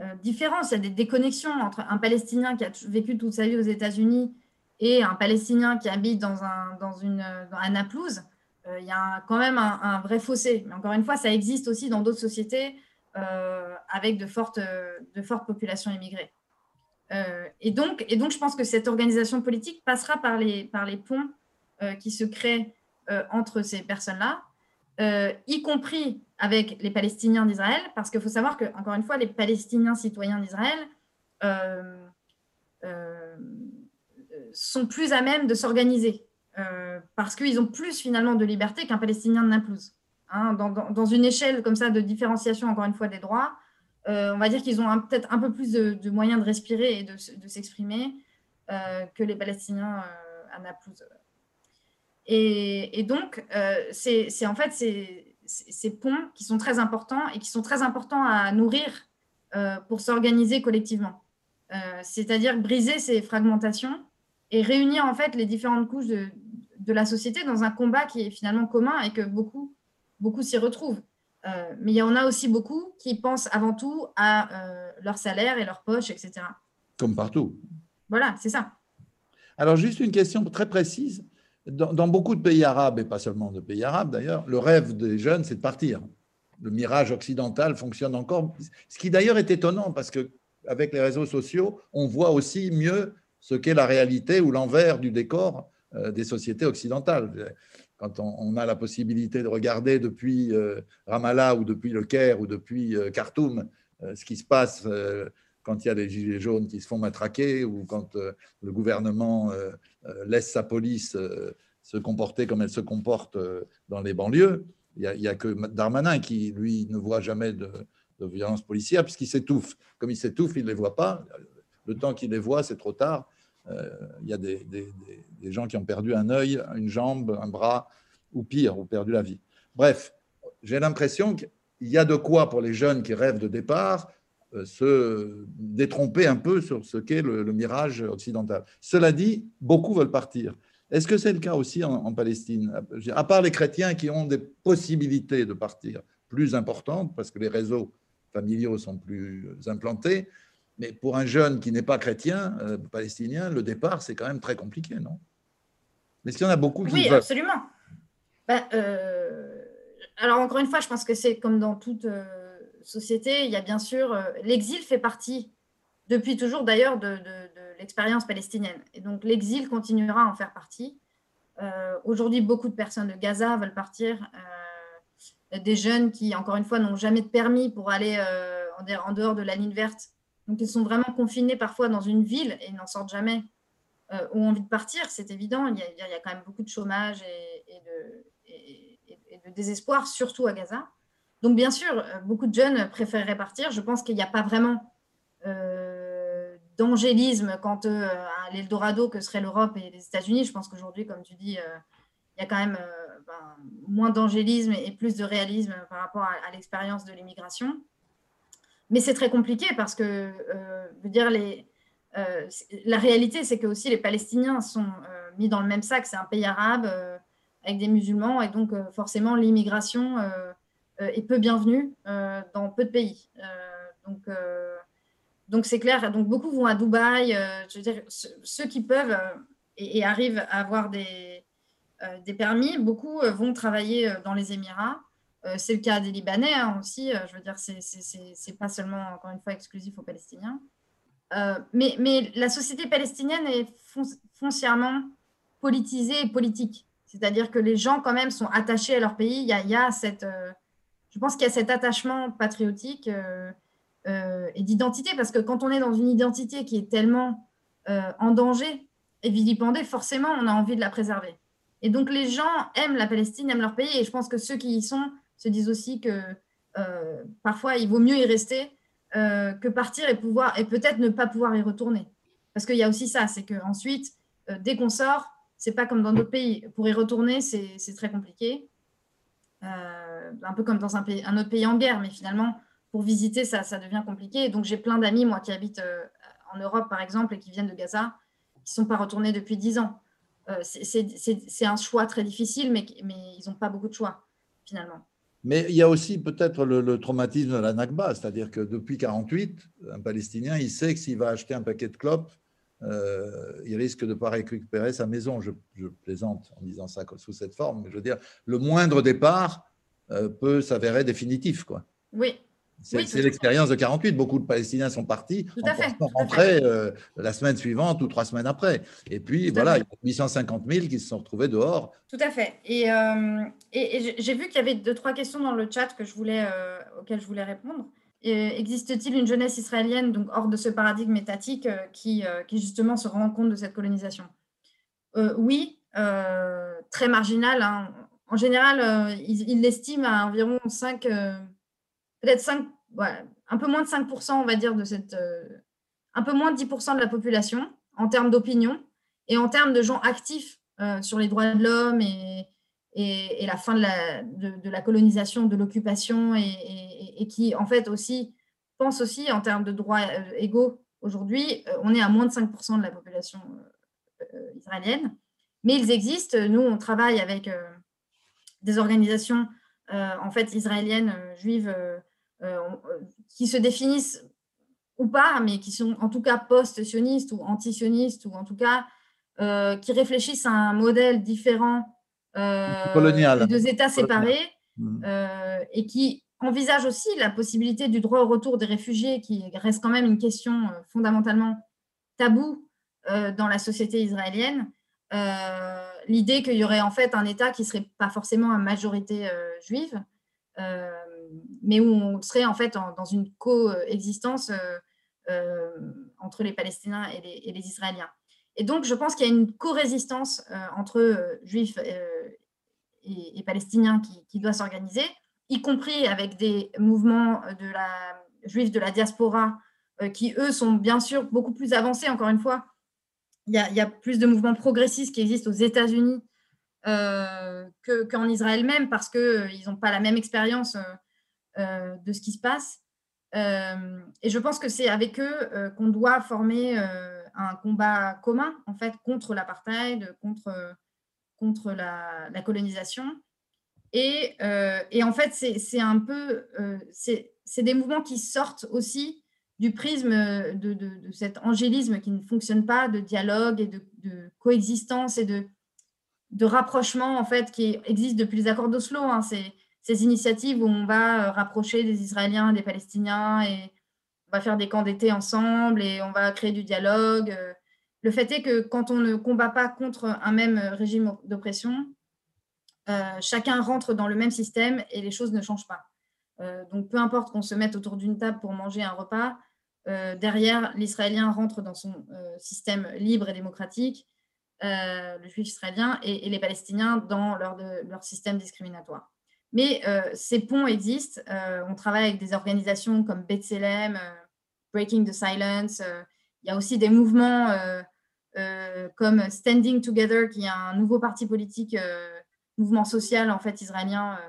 euh, différences, il y a des déconnexions entre un Palestinien qui a vécu toute sa vie aux États-Unis et un Palestinien qui habite dans, un, dans, une, dans un Naplouse. Il y a quand même un, vrai fossé. Mais encore une fois, ça existe aussi dans d'autres sociétés euh, avec de fortes, populations immigrées. Euh, et, donc, je pense que cette organisation politique passera par les ponts qui se créent entre ces personnes-là, y compris avec les Palestiniens d'Israël, parce qu'il faut savoir que, encore une fois, les Palestiniens citoyens d'Israël sont plus à même de s'organiser. Euh, parce qu'ils ont plus finalement de liberté qu'un Palestinien de Naplouse. Hein, dans, une échelle comme ça de différenciation, encore une fois, des droits, euh, on va dire qu'ils ont peut-être un peu plus de, moyens de respirer et de, s'exprimer euh, que les Palestiniens à Naplouse. Et, donc, c'est en fait ces, ponts qui sont très importants et qui sont très importants à nourrir pour s'organiser collectivement. C'est-à-dire briser ces fragmentations et réunir en fait les différentes couches de, de la société dans un combat qui est finalement commun et que beaucoup, beaucoup s'y retrouvent. Euh, mais il y en a aussi beaucoup qui pensent avant tout à euh, leur salaire et leur poche, etc. Comme partout. Voilà, c'est ça. Alors, juste une question très précise. Dans, beaucoup de pays arabes, et pas seulement de pays arabes d'ailleurs, le rêve des jeunes, c'est de partir. Le mirage occidental fonctionne encore. Ce qui d'ailleurs est étonnant parce que avec les réseaux sociaux, on voit aussi mieux ce qu'est la réalité ou l'envers du décor des sociétés occidentales. Quand on, a la possibilité de regarder depuis euh, Ramallah ou depuis le Caire ou depuis euh, Khartoum ce qui se passe quand il y a des gilets jaunes qui se font matraquer ou quand le gouvernement laisse sa police se comporter comme elle se comporte dans les banlieues, il n'y a, que Darmanin qui, lui, ne voit jamais de, de violence policière puisqu'il s'étouffe. Comme il s'étouffe, il ne les voit pas. Le temps qu'il les voit, c'est trop tard. Euh, il y a des, gens qui ont perdu un œil, une jambe, un bras, ou pire, ou perdu la vie. Bref, j'ai l'impression qu'il y a de quoi pour les jeunes qui rêvent de départ euh, se détromper un peu sur ce qu'est le, mirage occidental. Cela dit, beaucoup veulent partir. Est-ce que c'est le cas aussi en, Palestine? À part les chrétiens qui ont des possibilités de partir plus importantes, parce que les réseaux familiaux sont plus implantés, mais pour un jeune qui n'est pas chrétien, euh, palestinien, le départ, c'est quand même très compliqué, non? Mais qu'il y en a beaucoup qui Oui, absolument. Ben, euh, alors, encore une fois, je pense que c'est comme dans toute euh, société, il y a bien sûr. l'exil fait partie, depuis toujours d'ailleurs, de, l'expérience palestinienne. Et donc, l'exil continuera à en faire partie. Aujourd'hui, beaucoup de personnes de Gaza veulent partir. des jeunes qui, encore une fois, n'ont jamais de permis pour aller en dehors de la ligne verte donc, ils sont vraiment confinés parfois dans une ville et n'en sortent jamais euh, ont envie de partir, c'est évident. Il y, a, quand même beaucoup de chômage et, de, désespoir, surtout à Gaza. Donc, bien sûr, euh, beaucoup de jeunes préféreraient partir. Je pense qu'il n'y a pas vraiment euh, d'angélisme quant à l'Eldorado que serait l'Europe et les États-Unis. Je pense qu'aujourd'hui, comme tu dis, il y a quand même ben, moins d'angélisme et plus de réalisme par rapport à, l'expérience de l'immigration. Mais c'est très compliqué parce que, veux dire, les, la réalité, c'est que aussi les Palestiniens sont mis dans le même sac. C'est un pays arabe avec des musulmans et donc forcément l'immigration est peu bienvenue dans peu de pays. donc c'est clair. Donc beaucoup vont à Dubaï. je veux dire, ceux qui peuvent et, arrivent à avoir des permis, beaucoup vont travailler dans les Émirats. C'est le cas des Libanais hein, aussi. je veux dire, c'est pas seulement encore une fois exclusif aux Palestiniens. mais, mais la société palestinienne est foncièrement politisée et politique. C'est-à-dire que les gens, quand même, sont attachés à leur pays. Il y a, cette, euh, je pense qu'il y a cet attachement patriotique euh, euh, et d'identité, parce que quand on est dans une identité qui est tellement en danger et vilipendée, forcément, on a envie de la préserver. Et donc, les gens aiment la Palestine, aiment leur pays, et je pense que ceux qui y sont se disent aussi que parfois, il vaut mieux y rester que partir et pouvoir et peut-être ne pas pouvoir y retourner. Parce qu'il y a aussi ça, c'est qu'ensuite, dès qu'on sort, c'est pas comme dans d'autres pays. Pour y retourner, c'est très compliqué. Euh, un peu comme dans un, pays, un autre pays en guerre, mais finalement, pour visiter, ça, ça devient compliqué. donc, j'ai plein d'amis, moi, qui habitent euh, en Europe, par exemple, et qui viennent de Gaza, qui ne sont pas retournés depuis 10 ans. Euh, c'est un choix très difficile, mais, mais ils n'ont pas beaucoup de choix, finalement. Mais il y a aussi peut-être le, traumatisme de la Nakba, c'est-à-dire que depuis 48, un Palestinien, il sait que s'il va acheter un paquet de clopes, euh, il risque de ne pas récupérer sa maison. Je, plaisante en disant ça sous cette forme, mais je veux dire, le moindre départ euh, peut s'avérer définitif. Quoi. Oui. C'est l'expérience de 48. Beaucoup de Palestiniens sont partis tout en fait, rentrer euh, la semaine suivante ou trois semaines après. Et puis, voilà, il y a 850 000 qui se sont retrouvés dehors. Tout à fait. Et, et, j'ai vu qu'il y avait deux, trois questions dans le chat que je voulais, auxquelles je voulais répondre. Existe-t-il une jeunesse israélienne, donc hors de ce paradigme étatique, euh, qui, euh, qui justement se rend compte de cette colonisation? Euh, Oui, très marginal. Hein. En général, ils l'estiment à environ 5, peut-être 5, un peu moins de 5%, on va dire, de cette, un peu moins de 10% de la population en termes d'opinion et en termes de gens actifs sur les droits de l'homme et, et, la fin de la, de, la colonisation, de l'occupation, et, qui en fait aussi pense aussi en termes de droits euh, égaux. Aujourd'hui, euh, on est à moins de 5% de la population euh, israélienne, mais ils existent. Nous, on travaille avec des organisations en fait israéliennes, juives, qui se définissent ou pas, mais qui sont en tout cas post-sionistes ou anti-sionistes, ou en tout cas qui réfléchissent à un modèle différent euh, deux États séparés mmh. euh, et qui envisage aussi la possibilité du droit au retour des réfugiés, qui reste quand même une question euh, fondamentalement taboue dans la société israélienne. L'idée qu'il y aurait en fait un État qui serait pas forcément à majorité juive, mais où on serait en fait dans une coexistence entre les Palestiniens et les, Israéliens. Et donc, je pense qu'il y a une co-résistance euh, entre euh, juifs euh, et, palestiniens qui, doit s'organiser, y compris avec des mouvements de la, juifs de la diaspora qui, eux, sont bien sûr beaucoup plus avancés, encore une fois. Il y a, plus de mouvements progressistes qui existent aux États-Unis qu'en Israël même, parce qu'ils n'ont pas la même expérience de ce qui se passe. et je pense que c'est avec eux qu'on doit former un combat commun en fait contre l'apartheid, contre, contre la, colonisation. Et, euh, et, en fait, c'est un peu, euh, c'est des mouvements qui sortent aussi du prisme de, de, cet angélisme qui ne fonctionne pas, de dialogue et de, coexistence et de, rapprochement en fait qui existe depuis les accords d'Oslo. Hein. Ces, ces initiatives où on va rapprocher des Israéliens, des Palestiniens et, on va faire des camps d'été ensemble et on va créer du dialogue. Euh, le fait est que quand on ne combat pas contre un même régime d'oppression, euh, chacun rentre dans le même système et les choses ne changent pas. Euh, donc peu importe qu'on se mette autour d'une table pour manger un repas, derrière, l'Israélien rentre dans son système libre et démocratique, le juif israélien, et, les Palestiniens dans leur système discriminatoire. Mais euh, ces ponts existent. Euh, on travaille avec des organisations comme B'Tselem, euh, Breaking the Silence, il y a aussi des mouvements comme Standing Together, qui est un nouveau parti politique, mouvement social en fait israélien,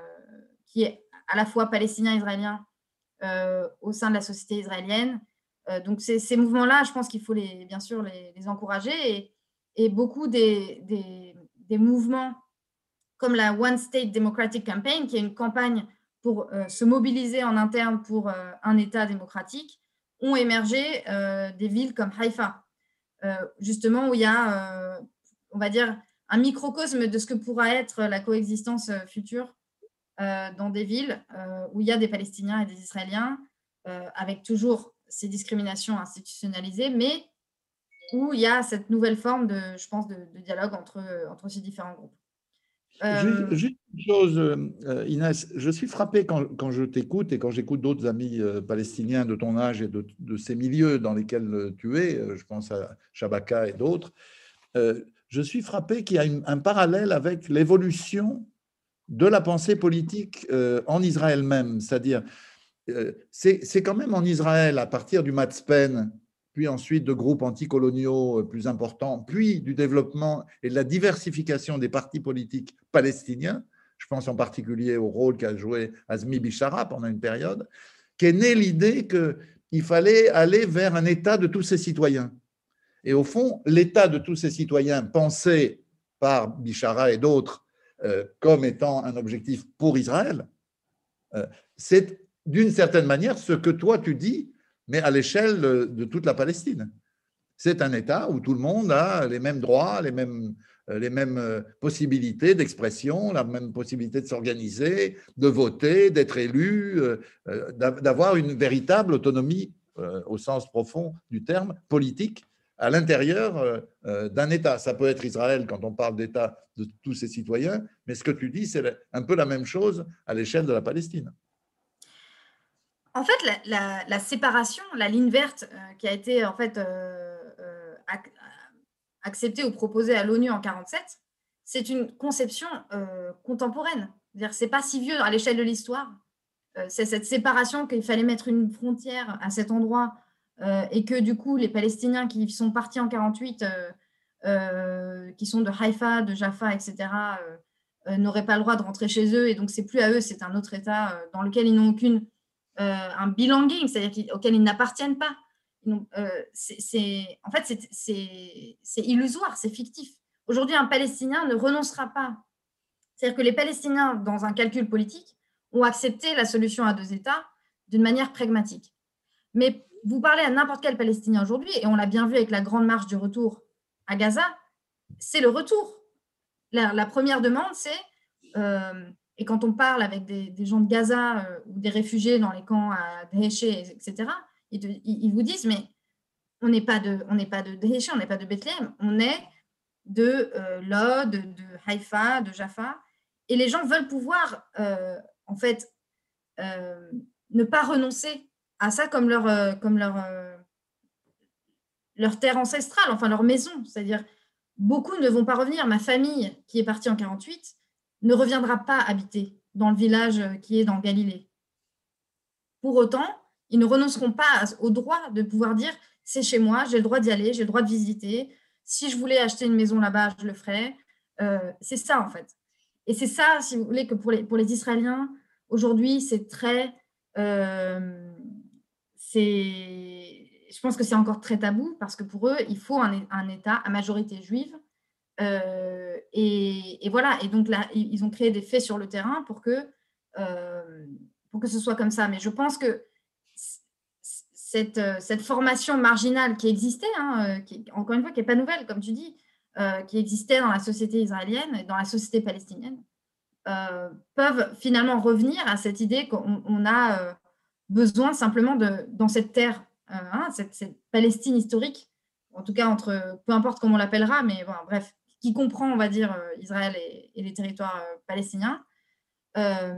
qui est à la fois palestinien-israélien au sein de la société israélienne. donc ces, mouvements-là, je pense qu'il faut bien sûr les, encourager et, beaucoup des, mouvements comme la One State Democratic Campaign, qui est une campagne pour euh, se mobiliser en interne pour euh, un État démocratique, ont émergé euh, des villes comme Haïfa, justement où il y a, on va dire, un microcosme de ce que pourra être la coexistence future dans des villes où il y a des Palestiniens et des Israéliens, avec toujours ces discriminations institutionnalisées, mais où il y a cette nouvelle forme de, je pense, de, de dialogue entre, entre ces différents groupes. Euh, juste une chose, euh, Inès, je suis frappé quand, je t'écoute et quand j'écoute d'autres amis euh, palestiniens de ton âge et de, ces milieux dans lesquels tu es, je pense à Shabaka et d'autres, je suis frappé qu'il y a un parallèle avec l'évolution de la pensée politique en Israël même. C'est-à-dire, c'est quand même en Israël, à partir du Matzpen, puis ensuite de groupes anticoloniaux euh, plus importants, puis du développement et de la diversification des partis politiques palestiniens, je pense en particulier au rôle qu'a joué Azmi Bishara pendant une période, qu'est née l'idée qu'il fallait aller vers un État de tous ses citoyens. Et au fond, l'État de tous ses citoyens, pensé par Bishara et d'autres euh, comme étant un objectif pour Israël, euh, c'est d'une certaine manière ce que toi tu dis mais à l'échelle de toute la Palestine. C'est un État où tout le monde a les mêmes droits, les mêmes, euh, les mêmes euh, possibilités d'expression, la même possibilité de s'organiser, de voter, d'être élu, euh, d'avoir une véritable autonomie au sens profond du terme politique à l'intérieur d'un État. Ça peut être Israël quand on parle d'État de tous ses citoyens, mais ce que tu dis, c'est un peu la même chose à l'échelle de la Palestine. En fait, la, séparation, la ligne verte euh, qui a été en fait euh, euh, acceptée ou proposée à l'ONU en 47, c'est une conception contemporaine. C'est pas si vieux à l'échelle de l'histoire. c'est cette séparation qu'il fallait mettre une frontière à cet endroit et que du coup les Palestiniens qui sont partis en 48, qui sont de Haïfa, de Jaffa, etc., n'auraient pas le droit de rentrer chez eux et donc c'est plus à eux, c'est un autre État dans lequel ils n'ont aucune euh, un belonging, c'est-à-dire auquel ils n'appartiennent pas. Euh, en fait, c'est illusoire, c'est fictif. Aujourd'hui, un Palestinien ne renoncera pas. C'est-à-dire que les Palestiniens, dans un calcul politique, ont accepté la solution à deux États d'une manière pragmatique. Mais vous parlez à n'importe quel Palestinien aujourd'hui, et on l'a bien vu avec la grande marche du retour à Gaza, c'est le retour. La, première demande, c'est euh, et quand on parle avec des, gens de Gaza euh, ou des réfugiés dans les camps à Dhéché, etc., ils, vous disent, mais on n'est pas de, on de on n'est pas de Bethléem, on est de euh, Lod, de, Haïfa, de Jaffa, et les gens veulent pouvoir, euh, en fait, ne pas renoncer à ça comme leur, comme leur, leur terre ancestrale, enfin leur maison. C'est-à-dire, beaucoup ne vont pas revenir. Ma famille, qui est partie en 48, ne reviendra pas habiter dans le village qui est dans Galilée. Pour autant, ils ne renonceront pas au droit de pouvoir dire c'est chez moi, j'ai le droit d'y aller, j'ai le droit de visiter. Si je voulais acheter une maison là-bas, je le ferais. Euh, c'est ça en fait. Et c'est ça, si vous voulez, que pour les, pour les Israéliens, aujourd'hui, c'est très. Euh, je pense que c'est encore très tabou parce que pour eux, il faut un, un État à majorité juive euh, et, voilà, et donc là, ils ont créé des faits sur le terrain pour que, euh, pour que ce soit comme ça. Mais je pense que cette, euh, cette formation marginale qui existait, hein, encore une fois, qui n'est pas nouvelle, comme tu dis, qui existait dans la société israélienne et dans la société palestinienne, peuvent finalement revenir à cette idée qu'on a besoin simplement de, dans cette terre, hein, cette, cette, Palestine historique, en tout cas entre, peu importe comment on l'appellera, mais bon, bref, qui comprend, on va dire, euh, Israël et, les territoires euh, palestiniens, euh,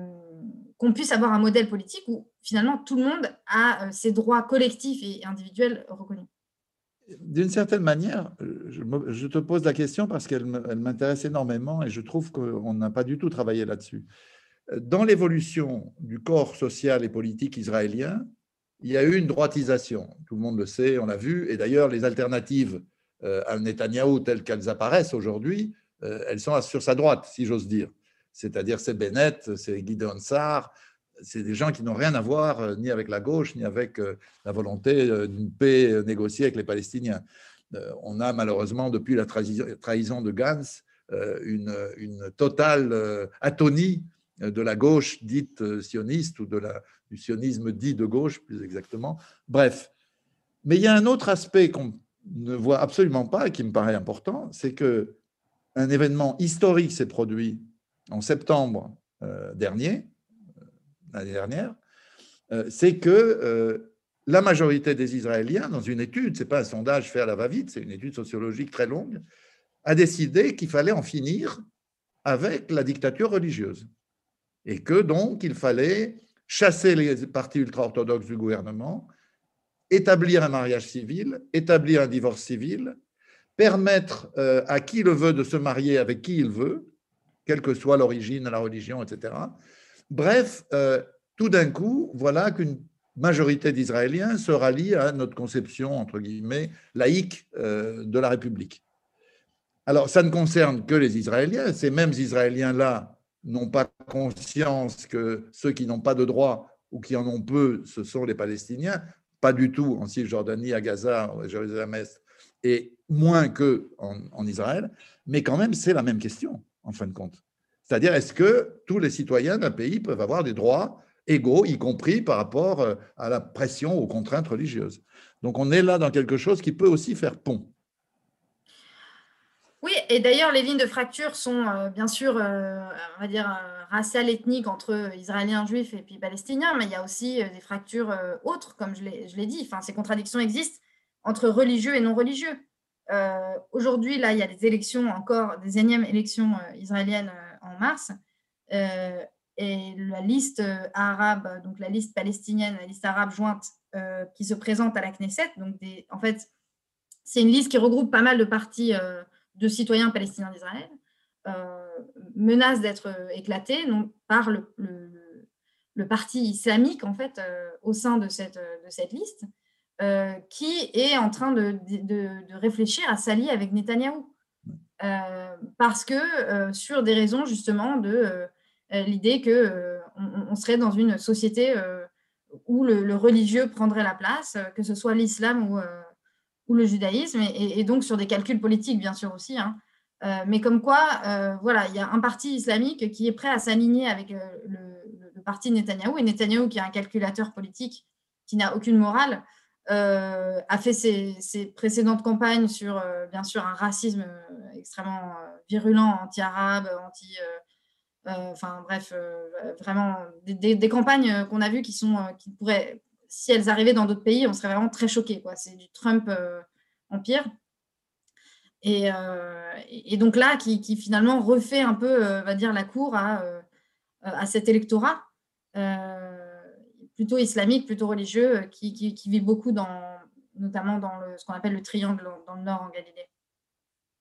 qu'on puisse avoir un modèle politique où finalement tout le monde a ses droits collectifs et individuels reconnus. D'une certaine manière, je, te pose la question parce qu'elle m'intéresse énormément et je trouve qu'on n'a pas du tout travaillé là-dessus. Dans l'évolution du corps social et politique israélien, il y a eu une droitisation. Tout le monde le sait, on l'a vu. Et d'ailleurs, les alternatives à Netanyahou telles qu'elles apparaissent aujourd'hui, euh, elles sont sur sa droite, si j'ose dire. C'est-à-dire, c'est Bennett, c'est Gideon Sarr, c'est des gens qui n'ont rien à voir euh, ni avec la gauche, ni avec la volonté d'une paix négociée avec les Palestiniens. On a malheureusement, depuis la trahison de une, une totale atonie de la gauche dite sioniste ou de la, du sionisme dit de gauche, plus exactement. Bref. Mais il y a un autre aspect qu'on ne voit absolument pas et qui me paraît important, c'est que un événement historique s'est produit en septembre euh, dernier, euh, l'année dernière, euh, c'est que la majorité des Israéliens, dans une étude, ce n'est pas un sondage fait à la va-vite, c'est une étude sociologique très longue, a décidé qu'il fallait en finir avec la dictature religieuse. Et que donc il fallait chasser les partis ultra-orthodoxes du gouvernement établir un mariage civil, établir un divorce civil, permettre euh, à qui le veut de se marier avec qui il veut, quelle que soit l'origine, la religion, etc. Bref, euh, tout d'un coup, voilà qu'une majorité d'Israéliens se rallie à notre conception, entre guillemets, laïque euh, de la République. Alors, ça ne concerne que les Israéliens. Ces mêmes Israéliens-là n'ont pas conscience que ceux qui n'ont pas de droit ou qui en ont peu, ce sont les Palestiniens pas du tout en Cisjordanie, à Gaza, à Jérusalem-Est, et moins que en, Israël, mais quand même, c'est la même question, en fin de compte. C'est-à-dire, est-ce que tous les citoyens d'un pays peuvent avoir des droits égaux, y compris par rapport euh, à la pression, aux contraintes religieuses? Donc, on est là dans quelque chose qui peut aussi faire pont. Oui, et d'ailleurs, les lignes de fracture sont euh, bien sûr, euh, on va dire, euh, raciales, ethniques entre Israéliens, Juifs et puis Palestiniens, mais il y a aussi des fractures autres, comme je l'ai dit. Enfin, ces contradictions existent entre religieux et non religieux. Aujourd'hui, là, il y a des élections encore, des énièmes élections israéliennes en mars, et la liste arabe, donc la liste palestinienne, la liste arabe jointe qui se présente à la Knesset, donc en fait, c'est une liste qui regroupe pas mal de partis de citoyens palestiniens d'Israël euh, menace d'être euh, éclatée non, par le, parti islamique en fait euh, au sein de cette, de cette liste qui est en train de, réfléchir à s'allier avec Netanyahou. parce que sur des raisons justement de l'idée que on, serait dans une société où le, religieux prendrait la place, que ce soit l'islam ou, ou le judaïsme, et, donc sur des calculs politiques, bien sûr aussi. Hein. Euh, mais comme quoi, euh, voilà, il y a un parti islamique qui est prêt à s'aligner avec euh, le, parti Netanyahou, et Netanyahou, qui est un calculateur politique, qui n'a aucune morale, a fait ses, ses, précédentes campagnes sur, bien sûr, un racisme extrêmement virulent, anti-arabe, anti... enfin bref, vraiment des, des campagnes qu'on a vues qui, sont, qui pourraient si elles arrivaient dans d'autres pays, on serait vraiment très choqués. C'est du Trump euh, empire. Euh, et, donc là, qui, finalement refait un peu, euh, va dire, la cour à, à cet électorat plutôt islamique, plutôt religieux, qui, vit beaucoup dans, notamment dans ce qu'on appelle le triangle dans le nord en Galilée.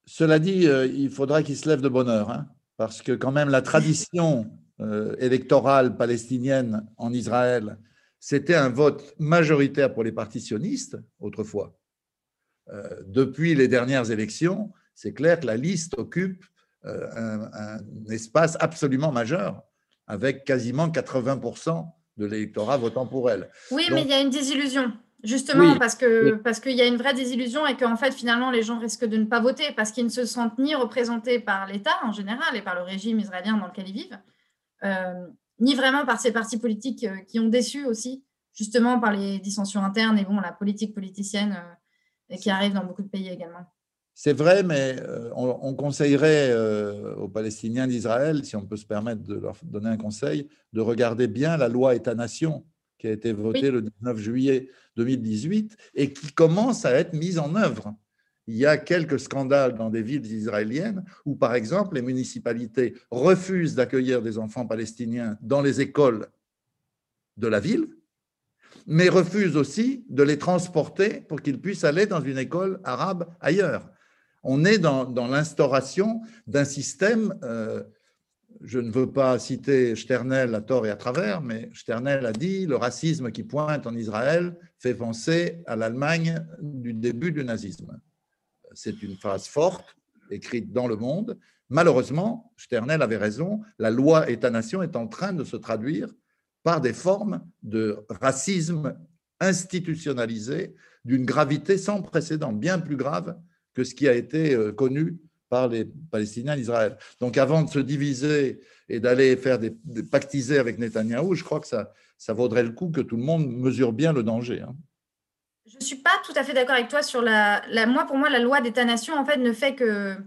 Cela dit, il faudra qu'il se lève de bonne heure, hein, parce que quand même la tradition électorale palestinienne en Israël c'était un vote majoritaire pour les partis sionistes autrefois. Euh, depuis les dernières élections, c'est clair que la liste occupe euh, un, espace absolument majeur, avec quasiment 80% de l'électorat votant pour elle. Oui, mais il y a une désillusion. Justement, parce que parce qu'il y a une vraie désillusion et qu'en fait, finalement, les gens risquent de ne pas voter parce qu'ils ne se sentent ni représentés par l'État en général et par le régime israélien dans lequel ils vivent, euh, ni vraiment par ces partis politiques euh, qui ont déçu aussi, justement par les dissensions internes et bon, la politique politicienne euh, qui arrive dans beaucoup de pays également. C'est vrai, mais euh, on, conseillerait aux Palestiniens d'Israël, si on peut se permettre de leur donner un conseil, de regarder bien la loi État-nation qui a été votée le 19 juillet 2018 et qui commence à être mise en œuvre il y a quelques scandales dans des villes israéliennes où, par exemple, les municipalités refusent d'accueillir des enfants palestiniens dans les écoles de la ville, mais refusent aussi de les transporter pour qu'ils puissent aller dans une école arabe ailleurs. On est dans, l'instauration d'un système euh, je ne veux pas citer Sternel à tort et à travers, mais Sternel a dit le racisme qui pointe en Israël fait penser à l'Allemagne du début du nazisme. C'est une phrase forte, écrite dans le monde. Malheureusement, Sternel avait raison, la loi État-nation est en train de se traduire par des formes de racisme institutionnalisé d'une gravité sans précédent, bien plus grave que ce qui a été euh, connu par les Palestiniens d'Israël. Donc avant de se diviser et d'aller faire des, pactiser avec Netanyahou, je crois que ça, ça vaudrait le coup que tout le monde mesure bien le danger. Hein. Je ne suis pas tout à fait d'accord avec toi sur la, la, Moi, pour moi, la loi d'État-nation, en fait, ne fait que,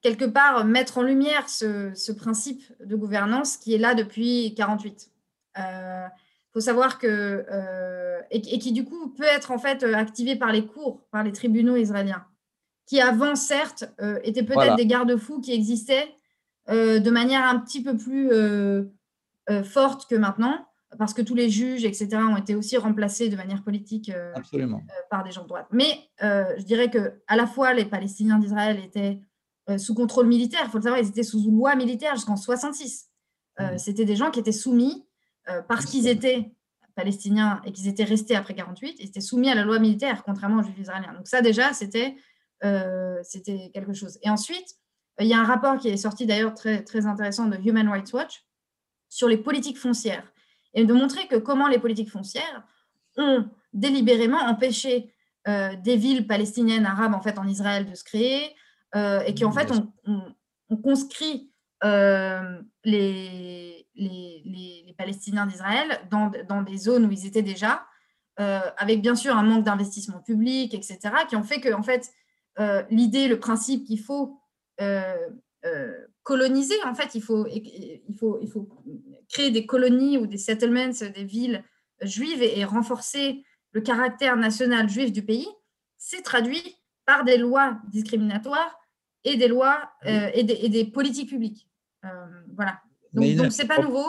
quelque part, mettre en lumière ce, ce principe de gouvernance qui est là depuis 1948. Il euh, faut savoir que... Euh, et, et, qui, du coup, peut être, en fait, activé par les cours, par les tribunaux israéliens qui avant, certes, euh, étaient peut-être des garde-fous qui existaient de manière un petit peu plus forte que maintenant, parce que tous les juges, etc., ont été aussi remplacés de manière politique par des gens de droite. Mais je dirais que à la fois les Palestiniens d'Israël étaient sous contrôle militaire, il faut le savoir, ils étaient sous loi militaire jusqu'en 66. Mmh. C'était des gens qui étaient soumis, parce qu'ils étaient palestiniens et qu'ils étaient restés après 48, ils étaient soumis à la loi militaire, contrairement aux juifs israéliens. Donc ça déjà, c'était euh, c'était quelque chose. Et ensuite, il y a un rapport qui est sorti d'ailleurs très, très intéressant de Human Rights Watch sur les politiques foncières et de montrer que comment les politiques foncières ont délibérément empêché euh, des villes palestiniennes arabes en fait en Israël de se créer euh, et qui en fait ont, conscrit les, les, Palestiniens d'Israël dans, dans, des zones où ils étaient déjà, avec bien sûr un manque d'investissement public, etc., qui ont fait que en fait euh, l'idée, le principe qu'il faut euh, euh, coloniser. En fait, il faut, il, faut, il faut créer des colonies ou des settlements, des villes juives et, renforcer le caractère national juif du pays. C'est traduit par des lois discriminatoires et des lois et des, politiques publiques. voilà. Donc, ce n'est pas nouveau,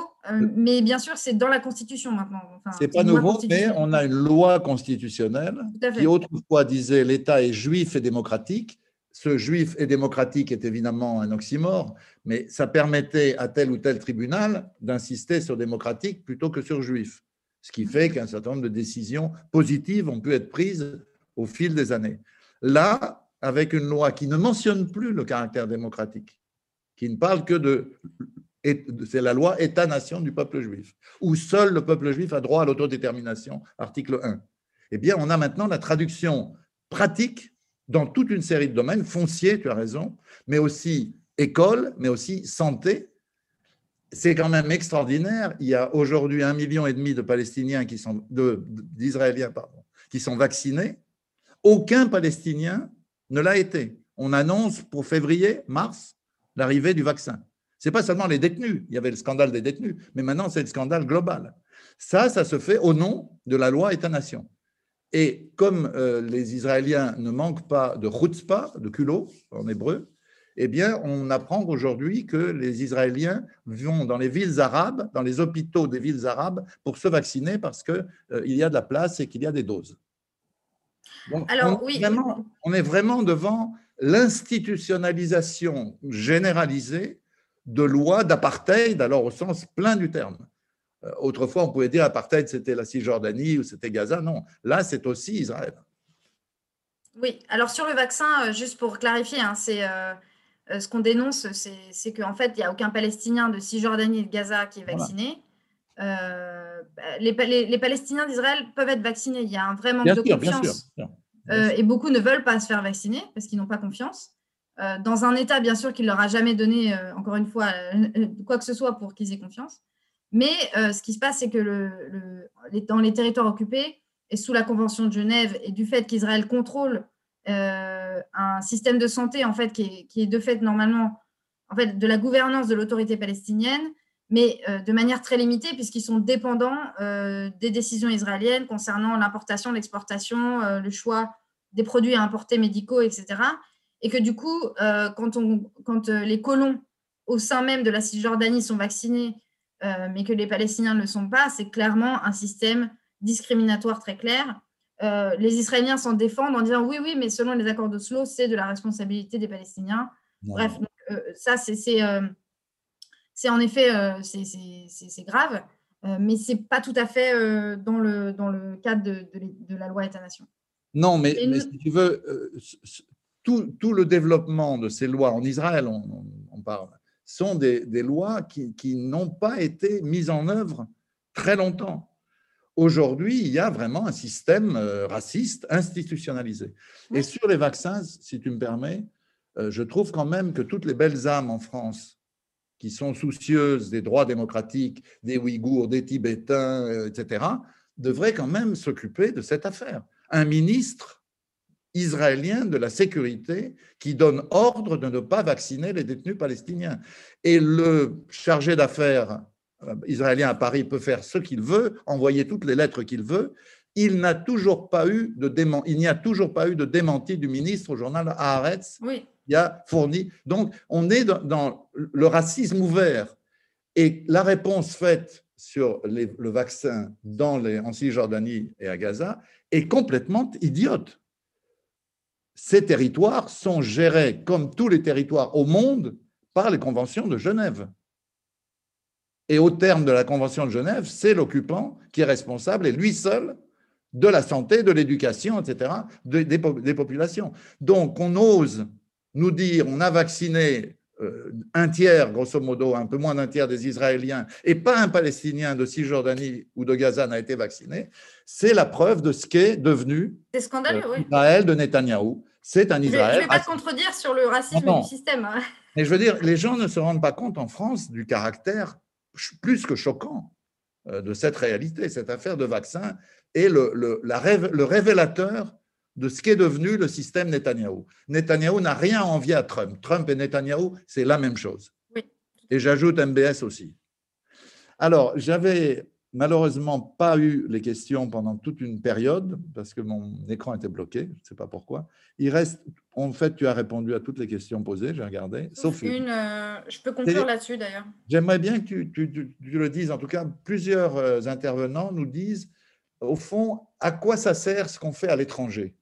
mais bien sûr, c'est dans la Constitution maintenant. ce n'est pas nouveau, mais on a une loi constitutionnelle qui autrefois disait l'État est juif et démocratique. Ce juif et démocratique est évidemment un oxymore, mais ça permettait à tel ou tel tribunal d'insister sur démocratique plutôt que sur juif. Ce qui fait qu'un certain nombre de décisions positives ont pu être prises au fil des années. Là, avec une loi qui ne mentionne plus le caractère démocratique, qui ne parle que de c'est la loi État-nation du peuple juif, où seul le peuple juif a droit à l'autodétermination, article 1. Eh bien, on a maintenant la traduction pratique dans toute une série de domaines, foncier, tu as raison, mais aussi école, mais aussi santé. C'est quand même extraordinaire. Il y a aujourd'hui un million et demi de Palestiniens qui sont d'Israéliens pardon, qui sont vaccinés. Aucun Palestinien ne l'a été. On annonce pour février, mars, l'arrivée du vaccin. Ce n'est pas seulement les détenus, il y avait le scandale des détenus, mais maintenant c'est le scandale global. Ça, ça se fait au nom de la loi État-nation. Et comme euh, les Israéliens ne manquent pas de chutzpah, de culot en hébreu, eh bien, on apprend aujourd'hui que les Israéliens vont dans les villes arabes, dans les hôpitaux des villes arabes, pour se vacciner parce qu'il euh, il y a de la place et qu'il y a des doses. Alors, oui. on est vraiment devant l'institutionnalisation généralisée de loi d'apartheid, alors au sens plein du terme. Euh, autrefois, on pouvait dire apartheid, c'était la Cisjordanie ou c'était Gaza. Non, là, c'est aussi Israël. Oui, alors sur le vaccin, euh, juste pour clarifier, hein, c'est euh, ce qu'on dénonce, c'est qu'en fait, il n'y a aucun Palestinien de Cisjordanie et de Gaza qui est vacciné. les, les, Palestiniens d'Israël peuvent être vaccinés. Il y a un vrai manque de confiance. et beaucoup ne veulent pas se faire vacciner parce qu'ils n'ont pas confiance. Dans un État, bien sûr, qui ne leur a jamais donné, encore une fois, quoi que ce soit pour qu'ils aient confiance. Mais ce qui se passe, c'est que dans les territoires occupés, et sous la Convention de Genève, et du fait qu'Israël contrôle un système de santé, en fait, qui est, de fait, normalement, de la gouvernance de l'autorité palestinienne, mais de manière très limitée, puisqu'ils sont dépendants des décisions israéliennes concernant l'importation, l'exportation, le choix des produits à importer médicaux, etc et que du coup, euh, quand, euh, les colons au sein même de la Cisjordanie sont vaccinés, euh, mais que les Palestiniens ne le sont pas, c'est clairement un système discriminatoire très clair. les Israéliens s'en défendent en disant oui, oui, mais selon les accords d'Oslo, c'est de la responsabilité des Palestiniens. Bref, ça, c'est c'est en effet c'est grave, mais ce n'est pas tout à fait dans, le, dans le cadre de, de, la loi État-nation. Non, mais, si tu veux, tout, tout, le développement de ces lois en Israël, on, on parle, sont des, des lois qui, qui n'ont pas été mises en œuvre très longtemps. Aujourd'hui, il y a vraiment un système euh, raciste institutionnalisé. Et sur les vaccins, si tu me permets, euh, je trouve quand même que toutes les belles âmes en France qui sont soucieuses des droits démocratiques, des Ouïghours, des Tibétains, euh, etc., devraient quand même s'occuper de cette affaire. Un ministre israélien de la sécurité qui donne ordre de ne pas vacciner les détenus palestiniens. Et le chargé d'affaires euh, israélien à Paris peut faire ce qu'il veut, envoyer toutes les lettres qu'il veut. Il n'a toujours pas eu de il n'y a toujours pas eu de démenti du ministre au journal Haaretz. Oui. Il a fourni. Donc, on est dans, le racisme ouvert. Et la réponse faite sur le vaccin dans les, en Cisjordanie et à Gaza est complètement idiote. Ces territoires sont gérés, comme tous les territoires au monde, par les conventions de Genève. Et au terme de la Convention de Genève, c'est l'occupant qui est responsable, et lui seul, de la santé, de l'éducation, etc., des, populations. Donc, on ose nous dire, on a vacciné euh, un tiers, grosso modo, un peu moins d'un tiers des Israéliens, et pas un Palestinien de Cisjordanie ou de Gaza n'a été vacciné, c'est la preuve de ce qu'est devenu euh, Israël de Netanyahou. C'est un Israël. Je ne vais pas te contredire sur le racisme du système. Hein. Mais je veux dire, les gens ne se rendent pas compte en France du caractère plus que choquant euh, de cette réalité. Cette affaire de vaccin est le, le, la le révélateur de ce qu'est devenu le système Netanyahou. Netanyahou n'a rien à envier à Trump. Trump et Netanyahou, c'est la même chose. Et j'ajoute MBS aussi. Alors, j'avais malheureusement pas eu les questions pendant toute une période parce que mon écran était bloqué, je ne sais pas pourquoi. Il reste, en fait, tu as répondu à toutes les questions posées, j'ai regardé, sauf, une. Euh, je peux conclure là-dessus d'ailleurs. J'aimerais bien que tu, le dises. En tout cas, plusieurs euh, intervenants nous disent, au fond, à quoi ça sert ce qu'on fait à l'étranger?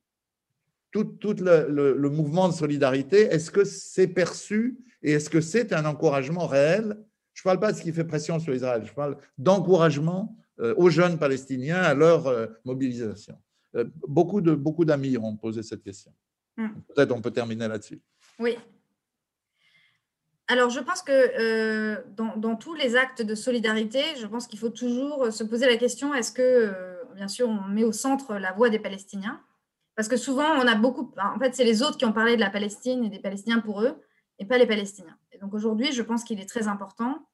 Tout, le, le mouvement de solidarité, est-ce que c'est perçu et est-ce que c'est un encouragement réel je ne parle pas de ce qui fait pression sur Israël, je parle d'encouragement euh, aux jeunes Palestiniens à leur euh, mobilisation. Euh, beaucoup de beaucoup d'amis ont posé cette question. Hmm. Peut-être on peut terminer là-dessus. Oui. Alors, je pense que dans, tous les actes de solidarité, je pense qu'il faut toujours se poser la question est-ce que, bien sûr, on met au centre la voix des Palestiniens? Parce que souvent, on a beaucoup. En fait, c'est les autres qui ont parlé de la Palestine et des Palestiniens pour eux, et pas les Palestiniens donc aujourd'hui, je pense qu'il est très important,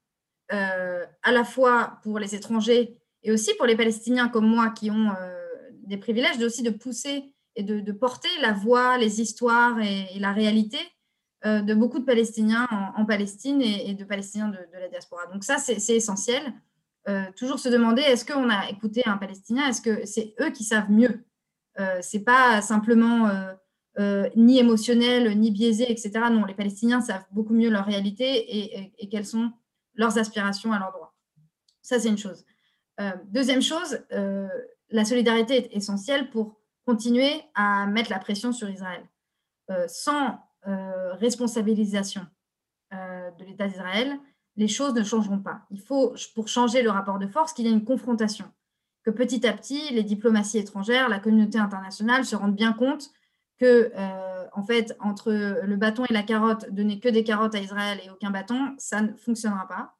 euh, à la fois pour les étrangers et aussi pour les Palestiniens comme moi qui ont euh, des privilèges, de, aussi de pousser et de, porter la voix, les histoires et, la réalité euh, de beaucoup de Palestiniens en, Palestine et, de Palestiniens de, la diaspora. Donc ça, c'est essentiel. toujours se demander, est-ce qu'on a écouté un Palestinien? Est-ce que c'est eux qui savent mieux? C'est pas simplement euh, ni émotionnel, ni biaisé, etc. Non, les Palestiniens savent beaucoup mieux leur réalité et, quelles sont leurs aspirations à leurs droits. Ça, c'est une chose. Euh, deuxième chose, euh, la solidarité est essentielle pour continuer à mettre la pression sur Israël. sans responsabilisation de l'État d'Israël, les choses ne changeront pas. Il faut, pour changer le rapport de force, qu'il y ait une confrontation, que petit à petit, les diplomaties étrangères, la communauté internationale se rendent bien compte que, euh, en fait, entre le bâton et la carotte, donner que des carottes à Israël et aucun bâton, ça ne fonctionnera pas.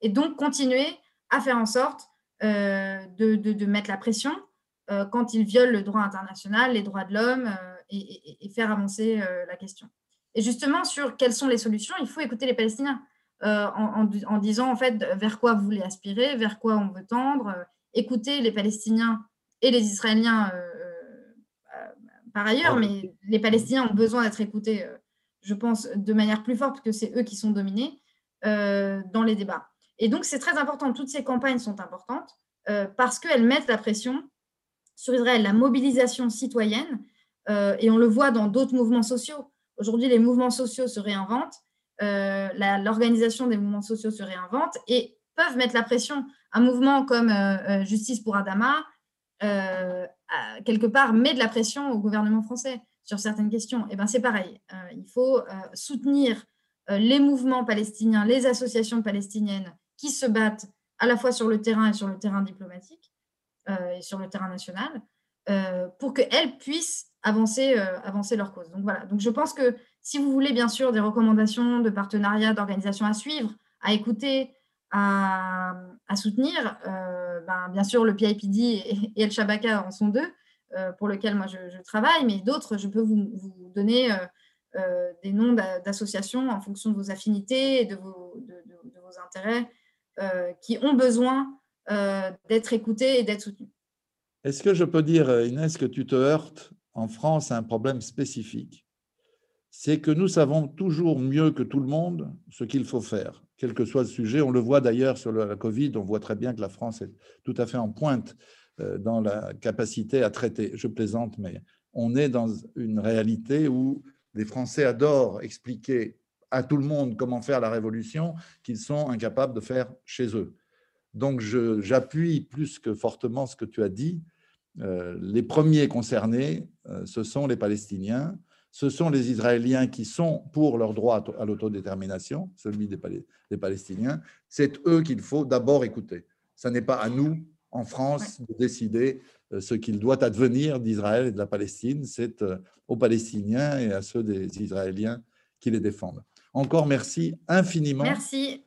Et donc, continuer à faire en sorte euh, de, mettre la pression euh, quand ils violent le droit international, les droits de l'homme, et, faire avancer la question. Et justement, sur quelles sont les solutions, il faut écouter les Palestiniens en, en, disant, en fait, vers quoi vous voulez aspirer, vers quoi on veut tendre, écouter les Palestiniens et les Israéliens par ailleurs, mais les Palestiniens ont besoin d'être écoutés, euh, je pense, de manière plus forte, parce que c'est eux qui sont dominés euh, dans les débats. Et donc, c'est très important. Toutes ces campagnes sont importantes euh, parce qu'elles mettent la pression sur Israël, la mobilisation citoyenne, et on le voit dans d'autres mouvements sociaux. Aujourd'hui, les mouvements sociaux se réinventent, l'organisation des mouvements sociaux se réinvente et peuvent mettre la pression. Un mouvement comme Justice pour Adama, quelque part met de la pression au gouvernement français sur certaines questions. Et eh ben c'est pareil. Euh, il faut euh, soutenir les mouvements palestiniens, les associations palestiniennes qui se battent à la fois sur le terrain et sur le terrain diplomatique et sur le terrain national, pour qu'elles puissent avancer, avancer leur cause. Donc voilà, donc je pense que si vous voulez bien sûr des recommandations de partenariat, d'organisation à suivre, à écouter, à, soutenir, ben, bien sûr le PIPD et, El Shabaka en sont deux, pour lesquels moi je, travaille, mais d'autres, je peux vous, donner des noms d'associations en fonction de vos affinités et de vos intérêts qui ont besoin d'être écoutés et d'être soutenus. Est-ce que je peux dire, Inès, que tu te heurtes en France à un problème spécifique? C'est que nous savons toujours mieux que tout le monde ce qu'il faut faire, quel que soit le sujet. On le voit d'ailleurs sur la Covid, on voit très bien que la France est tout à fait en pointe euh, dans la capacité à traiter. Je plaisante, mais on est dans une réalité où les Français adorent expliquer à tout le monde comment faire la révolution qu'ils sont incapables de faire chez eux. Donc j'appuie plus que fortement ce que tu as dit euh, les premiers concernés, euh, ce sont les Palestiniens, ce sont les Israéliens qui sont pour leur droit à l'autodétermination, celui des, Palestiniens. C'est eux qu'il faut d'abord écouter. Ce n'est pas à nous, en France, de décider euh, ce qu'il doit advenir d'Israël et de la Palestine. C'est aux Palestiniens et à ceux des Israéliens qui les défendent. Encore merci infiniment. Merci.